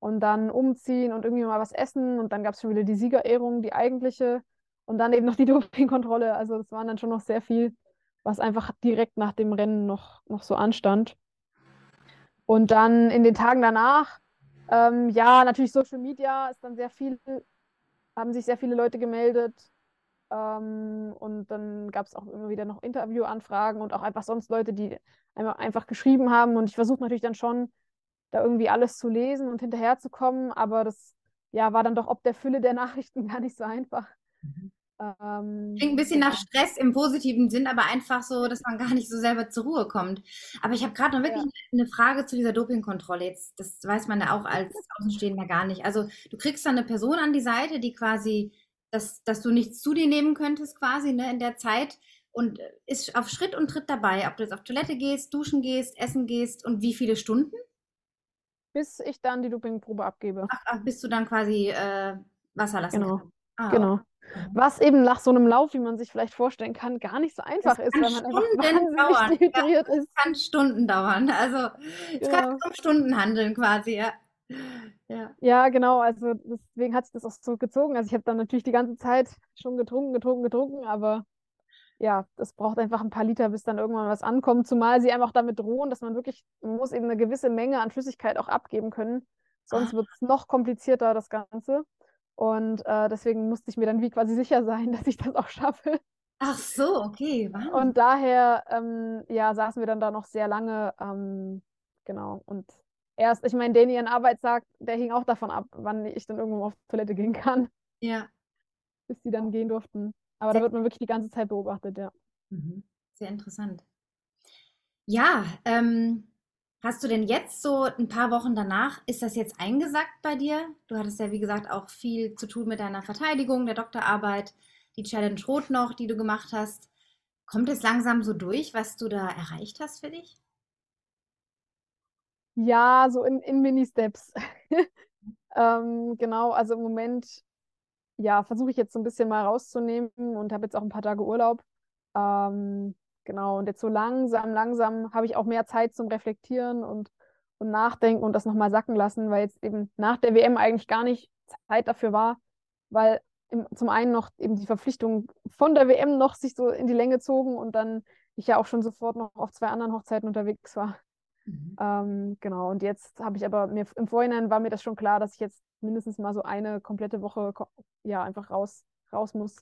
Und dann umziehen und irgendwie mal was essen und dann gab es schon wieder die Siegerehrung, die eigentliche. Und dann eben noch die Dopingkontrolle. Also das waren dann schon noch sehr viel, was einfach direkt nach dem Rennen noch, noch so anstand. Und dann in den Tagen danach, ähm, ja, natürlich Social Media ist dann sehr viel, haben sich sehr viele Leute gemeldet. Ähm, und dann gab es auch immer wieder noch Interviewanfragen und auch einfach sonst Leute, die einfach geschrieben haben. Und ich versuche natürlich dann schon, da irgendwie alles zu lesen und hinterherzukommen, aber das ja, war dann doch ob der Fülle der Nachrichten gar nicht so einfach. Mhm. Ähm, Klingt ein bisschen nach Stress im positiven Sinn, aber einfach so, dass man gar nicht so selber zur Ruhe kommt. Aber ich habe gerade noch wirklich ja. eine Frage zu dieser Dopingkontrolle. Jetzt, das weiß man ja auch als Außenstehender gar nicht. Also du kriegst dann eine Person an die Seite, die quasi, dass, dass du nichts zu dir nehmen könntest quasi ne, in der Zeit und ist auf Schritt und Tritt dabei, ob du jetzt auf Toilette gehst, duschen gehst, essen gehst und wie viele Stunden? Bis ich dann die Dopingprobe abgebe. Ach, ach bis du dann quasi äh, Wasser lassen genau. Ah, genau. Okay. Was eben nach so einem Lauf, wie man sich vielleicht vorstellen kann, gar nicht so einfach ist, weil man einfach wahnsinnig dauern. dehydriert ja, ist. Es kann Stunden dauern. Also es ja. kann um Stunden handeln quasi, ja. Ja. ja, genau. Also deswegen hat sich das auch so gezogen. Also ich habe dann natürlich die ganze Zeit schon getrunken, getrunken, getrunken, aber ja, das braucht einfach ein paar Liter, bis dann irgendwann was ankommt. Zumal sie einfach damit drohen, dass man wirklich, man muss eben eine gewisse Menge an Flüssigkeit auch abgeben können. Sonst ah. wird es noch komplizierter, das Ganze. Und äh, deswegen musste ich mir dann wie quasi sicher sein, dass ich das auch schaffe. Ach so, okay. Wow. Und daher, ähm, ja, saßen wir dann da noch sehr lange. Ähm, genau. Und erst, ich meine, Danny in Arbeit sagt, der hing auch davon ab, wann ich dann irgendwo auf Toilette gehen kann. Ja. Bis die dann gehen durften. Aber sehr da wird man wirklich die ganze Zeit beobachtet, ja. Mhm. Sehr interessant. Ja, ähm, Hast du denn jetzt so ein paar Wochen danach, ist das jetzt eingesackt bei dir? Du hattest ja, wie gesagt, auch viel zu tun mit deiner Verteidigung, der Doktorarbeit, die Challenge Rot noch, die du gemacht hast. Kommt es langsam so durch, was du da erreicht hast für dich? Ja, so in, in Mini-Steps. ähm, genau, also im Moment, ja, versuche ich jetzt so ein bisschen mal rauszunehmen und habe jetzt auch ein paar Tage Urlaub. Ähm, Genau, und jetzt so langsam, langsam habe ich auch mehr Zeit zum Reflektieren und, und Nachdenken und das nochmal sacken lassen, weil jetzt eben nach der WM eigentlich gar nicht Zeit dafür war, weil im, zum einen noch eben die Verpflichtungen von der WM noch sich so in die Länge zogen und dann ich ja auch schon sofort noch auf zwei anderen Hochzeiten unterwegs war. Mhm. Ähm, genau, und jetzt habe ich aber mir im Vorhinein war mir das schon klar, dass ich jetzt mindestens mal so eine komplette Woche ja einfach raus, raus muss.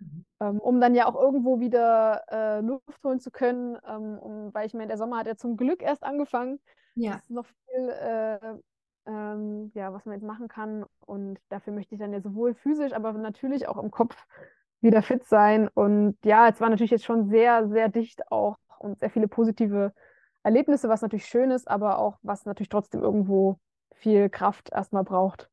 Mhm. Ähm, um dann ja auch irgendwo wieder äh, Luft holen zu können, ähm, um, weil ich meine, der Sommer hat ja zum Glück erst angefangen. Ja. Es ist noch viel, äh, ähm, ja, was man jetzt machen kann und dafür möchte ich dann ja sowohl physisch, aber natürlich auch im Kopf wieder fit sein und ja, es war natürlich jetzt schon sehr, sehr dicht auch und sehr viele positive Erlebnisse, was natürlich schön ist, aber auch was natürlich trotzdem irgendwo viel Kraft erstmal braucht.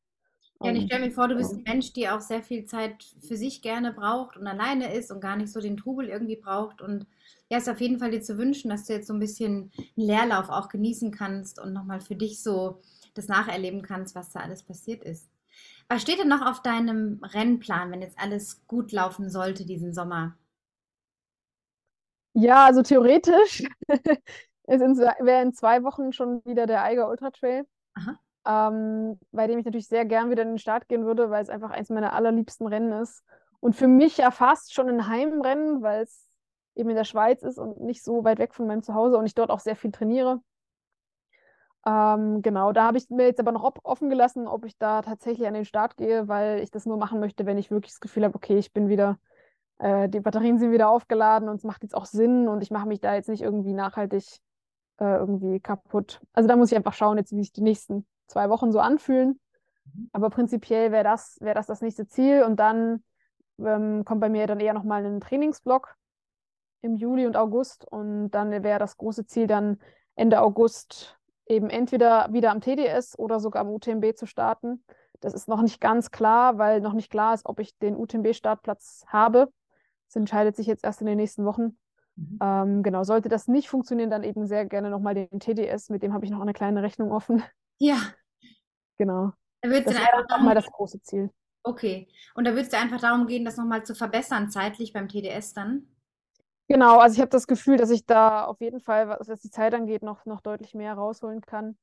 Ja, und ich stelle mir vor, du bist ein Mensch, die auch sehr viel Zeit für sich gerne braucht und alleine ist und gar nicht so den Trubel irgendwie braucht. Und ja, ist auf jeden Fall dir zu wünschen, dass du jetzt so ein bisschen einen Leerlauf auch genießen kannst und nochmal für dich so das nacherleben kannst, was da alles passiert ist. Was steht denn noch auf deinem Rennplan, wenn jetzt alles gut laufen sollte diesen Sommer? Ja, also theoretisch wäre in zwei Wochen schon wieder der Eiger Ultra Trail. Ähm, bei dem ich natürlich sehr gern wieder in den Start gehen würde, weil es einfach eins meiner allerliebsten Rennen ist. Und für mich ja fast schon ein Heimrennen, weil es eben in der Schweiz ist und nicht so weit weg von meinem Zuhause und ich dort auch sehr viel trainiere. Ähm, genau, da habe ich mir jetzt aber noch offen gelassen, ob ich da tatsächlich an den Start gehe, weil ich das nur machen möchte, wenn ich wirklich das Gefühl habe, okay, ich bin wieder, äh, die Batterien sind wieder aufgeladen und es macht jetzt auch Sinn und ich mache mich da jetzt nicht irgendwie nachhaltig äh, irgendwie kaputt. Also da muss ich einfach schauen, jetzt wie sich die nächsten zwei Wochen so anfühlen. Mhm. Aber prinzipiell wäre das, wär das das nächste Ziel. Und dann ähm, kommt bei mir dann eher nochmal ein Trainingsblock im Juli und August. Und dann wäre das große Ziel dann Ende August eben entweder wieder am TDS oder sogar am UTMB zu starten. Das ist noch nicht ganz klar, weil noch nicht klar ist, ob ich den UTMB-Startplatz habe. Das entscheidet sich jetzt erst in den nächsten Wochen. Mhm. Ähm, genau, sollte das nicht funktionieren, dann eben sehr gerne nochmal den TDS, mit dem habe ich noch eine kleine Rechnung offen. Ja. Genau. Da das wäre nochmal das große Ziel. Okay. Und da würde es dir einfach darum gehen, das nochmal zu verbessern, zeitlich beim TDS dann? Genau, also ich habe das Gefühl, dass ich da auf jeden Fall, was die Zeit angeht, noch, noch deutlich mehr rausholen kann.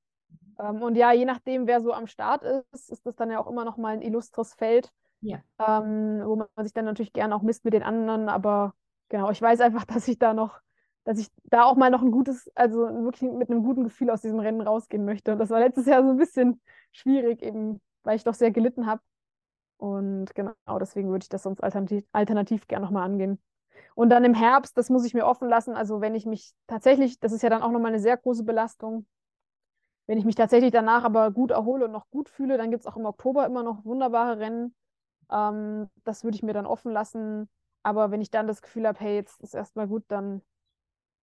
Ähm, und ja, je nachdem, wer so am Start ist, ist das dann ja auch immer noch mal ein illustres Feld, ja. ähm, wo man sich dann natürlich gerne auch misst mit den anderen. Aber genau, ich weiß einfach, dass ich da noch, dass ich da auch mal noch ein gutes, also wirklich mit einem guten Gefühl aus diesem Rennen rausgehen möchte. Und das war letztes Jahr so ein bisschen schwierig, eben weil ich doch sehr gelitten habe. Und genau, deswegen würde ich das sonst alternativ, alternativ gerne nochmal angehen. Und dann im Herbst, das muss ich mir offen lassen. Also wenn ich mich tatsächlich, das ist ja dann auch nochmal eine sehr große Belastung, wenn ich mich tatsächlich danach aber gut erhole und noch gut fühle, dann gibt es auch im Oktober immer noch wunderbare Rennen. Ähm, das würde ich mir dann offen lassen. Aber wenn ich dann das Gefühl habe, hey, jetzt ist erstmal gut, dann,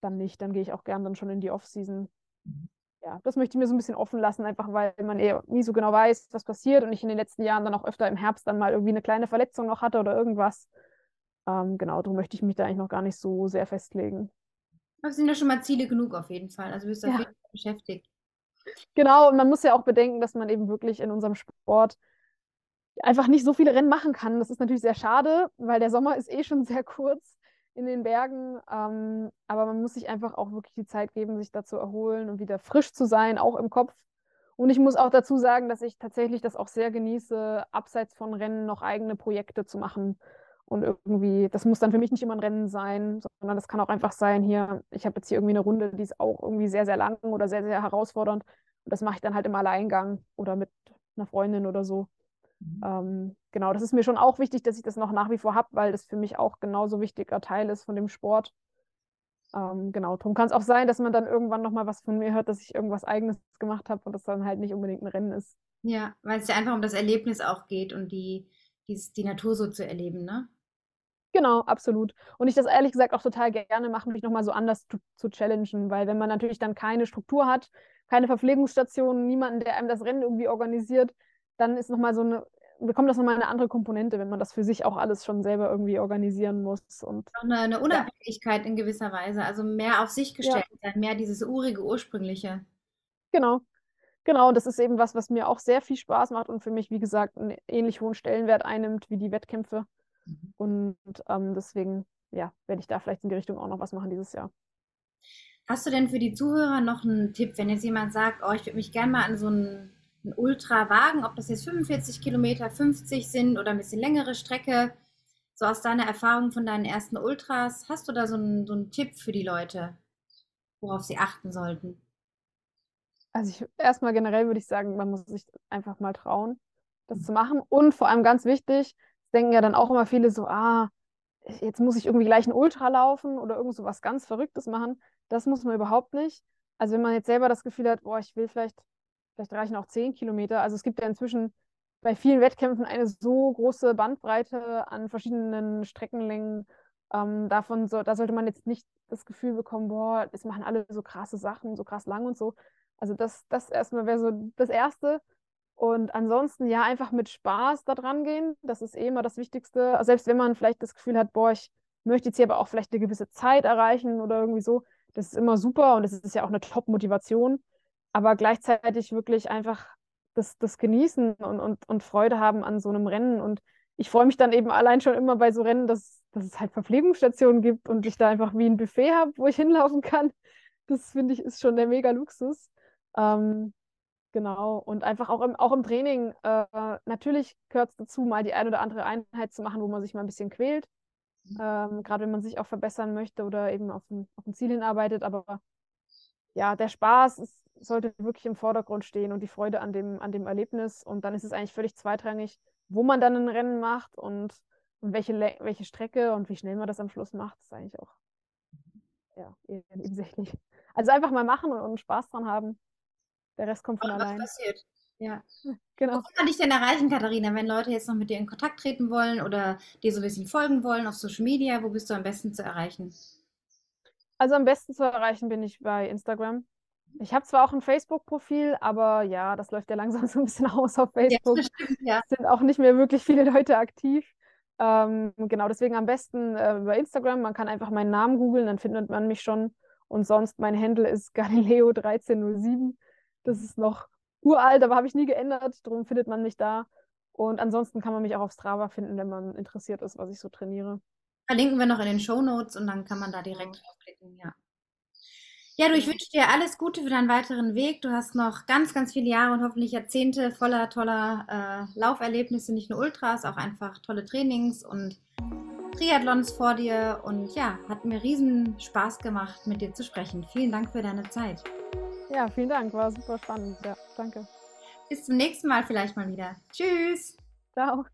dann nicht. Dann gehe ich auch gern dann schon in die Off-Season. Ja, das möchte ich mir so ein bisschen offen lassen, einfach weil man eh nie so genau weiß, was passiert und ich in den letzten Jahren dann auch öfter im Herbst dann mal irgendwie eine kleine Verletzung noch hatte oder irgendwas. Ähm, genau, darum möchte ich mich da eigentlich noch gar nicht so sehr festlegen. Das sind ja schon mal Ziele genug auf jeden Fall. Also bist du ja. auf jeden Fall beschäftigt. Genau, und man muss ja auch bedenken, dass man eben wirklich in unserem Sport einfach nicht so viele Rennen machen kann. Das ist natürlich sehr schade, weil der Sommer ist eh schon sehr kurz in den Bergen. Ähm, aber man muss sich einfach auch wirklich die Zeit geben, sich da zu erholen und wieder frisch zu sein, auch im Kopf. Und ich muss auch dazu sagen, dass ich tatsächlich das auch sehr genieße, abseits von Rennen noch eigene Projekte zu machen. Und irgendwie, das muss dann für mich nicht immer ein Rennen sein, sondern das kann auch einfach sein, hier, ich habe jetzt hier irgendwie eine Runde, die ist auch irgendwie sehr, sehr lang oder sehr, sehr herausfordernd. Und das mache ich dann halt im Alleingang oder mit einer Freundin oder so. Mhm. Ähm, genau, das ist mir schon auch wichtig, dass ich das noch nach wie vor habe, weil das für mich auch genauso wichtiger Teil ist von dem Sport. Ähm, genau, darum kann es auch sein, dass man dann irgendwann nochmal was von mir hört, dass ich irgendwas Eigenes gemacht habe und das dann halt nicht unbedingt ein Rennen ist. Ja, weil es ja einfach um das Erlebnis auch geht und die, die, die Natur so zu erleben, ne? Genau, absolut. Und ich das ehrlich gesagt auch total gerne mache, mich nochmal so anders zu, zu challengen, weil wenn man natürlich dann keine Struktur hat, keine Verpflegungsstation, niemanden, der einem das Rennen irgendwie organisiert, dann ist nochmal so eine, bekommt das nochmal eine andere Komponente, wenn man das für sich auch alles schon selber irgendwie organisieren muss. Und eine, eine Unabhängigkeit ja. in gewisser Weise, also mehr auf sich gestellt ja. sein, mehr dieses urige, ursprüngliche. Genau. Genau, und das ist eben was, was mir auch sehr viel Spaß macht und für mich, wie gesagt, einen ähnlich hohen Stellenwert einnimmt wie die Wettkämpfe. Mhm. Und ähm, deswegen, ja, werde ich da vielleicht in die Richtung auch noch was machen dieses Jahr. Hast du denn für die Zuhörer noch einen Tipp, wenn jetzt jemand sagt, oh, ich würde mich gerne mal an so einen, einen Ultra wagen, ob das jetzt 45 Kilometer, 50 sind oder ein bisschen längere Strecke, so aus deiner Erfahrung von deinen ersten Ultras, hast du da so einen, so einen Tipp für die Leute, worauf sie achten sollten? Also ich, erstmal generell würde ich sagen, man muss sich einfach mal trauen, das zu machen. Und vor allem ganz wichtig, denken ja dann auch immer viele so, ah, jetzt muss ich irgendwie gleich ein Ultra laufen oder irgend so was ganz Verrücktes machen. Das muss man überhaupt nicht. Also wenn man jetzt selber das Gefühl hat, boah, ich will vielleicht, vielleicht reichen auch zehn Kilometer. Also es gibt ja inzwischen bei vielen Wettkämpfen eine so große Bandbreite an verschiedenen Streckenlängen. Ähm, davon so, da sollte man jetzt nicht das Gefühl bekommen, boah, es machen alle so krasse Sachen, so krass lang und so. Also das, das erstmal wäre so das Erste. Und ansonsten ja, einfach mit Spaß da dran gehen. Das ist eh immer das Wichtigste. Selbst wenn man vielleicht das Gefühl hat, boah, ich möchte jetzt hier aber auch vielleicht eine gewisse Zeit erreichen oder irgendwie so. Das ist immer super und das ist ja auch eine Top-Motivation. Aber gleichzeitig wirklich einfach das, das Genießen und, und, und Freude haben an so einem Rennen. Und ich freue mich dann eben allein schon immer bei so Rennen, dass, dass es halt Verpflegungsstationen gibt und ich da einfach wie ein Buffet habe, wo ich hinlaufen kann. Das finde ich ist schon der mega Luxus. Ähm, Genau, und einfach auch im, auch im Training, äh, natürlich gehört es dazu, mal die ein oder andere Einheit zu machen, wo man sich mal ein bisschen quält. Mhm. Ähm, Gerade wenn man sich auch verbessern möchte oder eben auf ein, auf ein Ziel hinarbeitet. Aber ja, der Spaß ist, sollte wirklich im Vordergrund stehen und die Freude an dem, an dem Erlebnis. Und dann ist es eigentlich völlig zweitrangig, wo man dann ein Rennen macht und, und welche, welche Strecke und wie schnell man das am Schluss macht, ist eigentlich auch ja, nebensächlich. Also einfach mal machen und, und Spaß dran haben. Der Rest kommt von was allein. passiert. Ja. Genau. Wo kann ich denn erreichen, Katharina, wenn Leute jetzt noch mit dir in Kontakt treten wollen oder dir so ein bisschen folgen wollen auf Social Media? Wo bist du am besten zu erreichen? Also am besten zu erreichen bin ich bei Instagram. Ich habe zwar auch ein Facebook-Profil, aber ja, das läuft ja langsam so ein bisschen aus auf Facebook. Ja, stimmt, ja. Es sind auch nicht mehr wirklich viele Leute aktiv. Ähm, genau, deswegen am besten äh, über Instagram. Man kann einfach meinen Namen googeln, dann findet man mich schon. Und sonst, mein Handle ist Galileo1307. Das ist noch uralt, aber habe ich nie geändert. Darum findet man mich da. Und ansonsten kann man mich auch auf Strava finden, wenn man interessiert ist, was ich so trainiere. Verlinken wir noch in den Show Notes und dann kann man da direkt draufklicken, ja. Ja, du, ich wünsche dir alles Gute für deinen weiteren Weg. Du hast noch ganz, ganz viele Jahre und hoffentlich Jahrzehnte voller toller äh, Lauferlebnisse, nicht nur Ultras, auch einfach tolle Trainings und Triathlons vor dir. Und ja, hat mir riesen Spaß gemacht, mit dir zu sprechen. Vielen Dank für deine Zeit. Ja, vielen Dank, war super spannend. Ja, danke. Bis zum nächsten Mal vielleicht mal wieder. Tschüss. Ciao.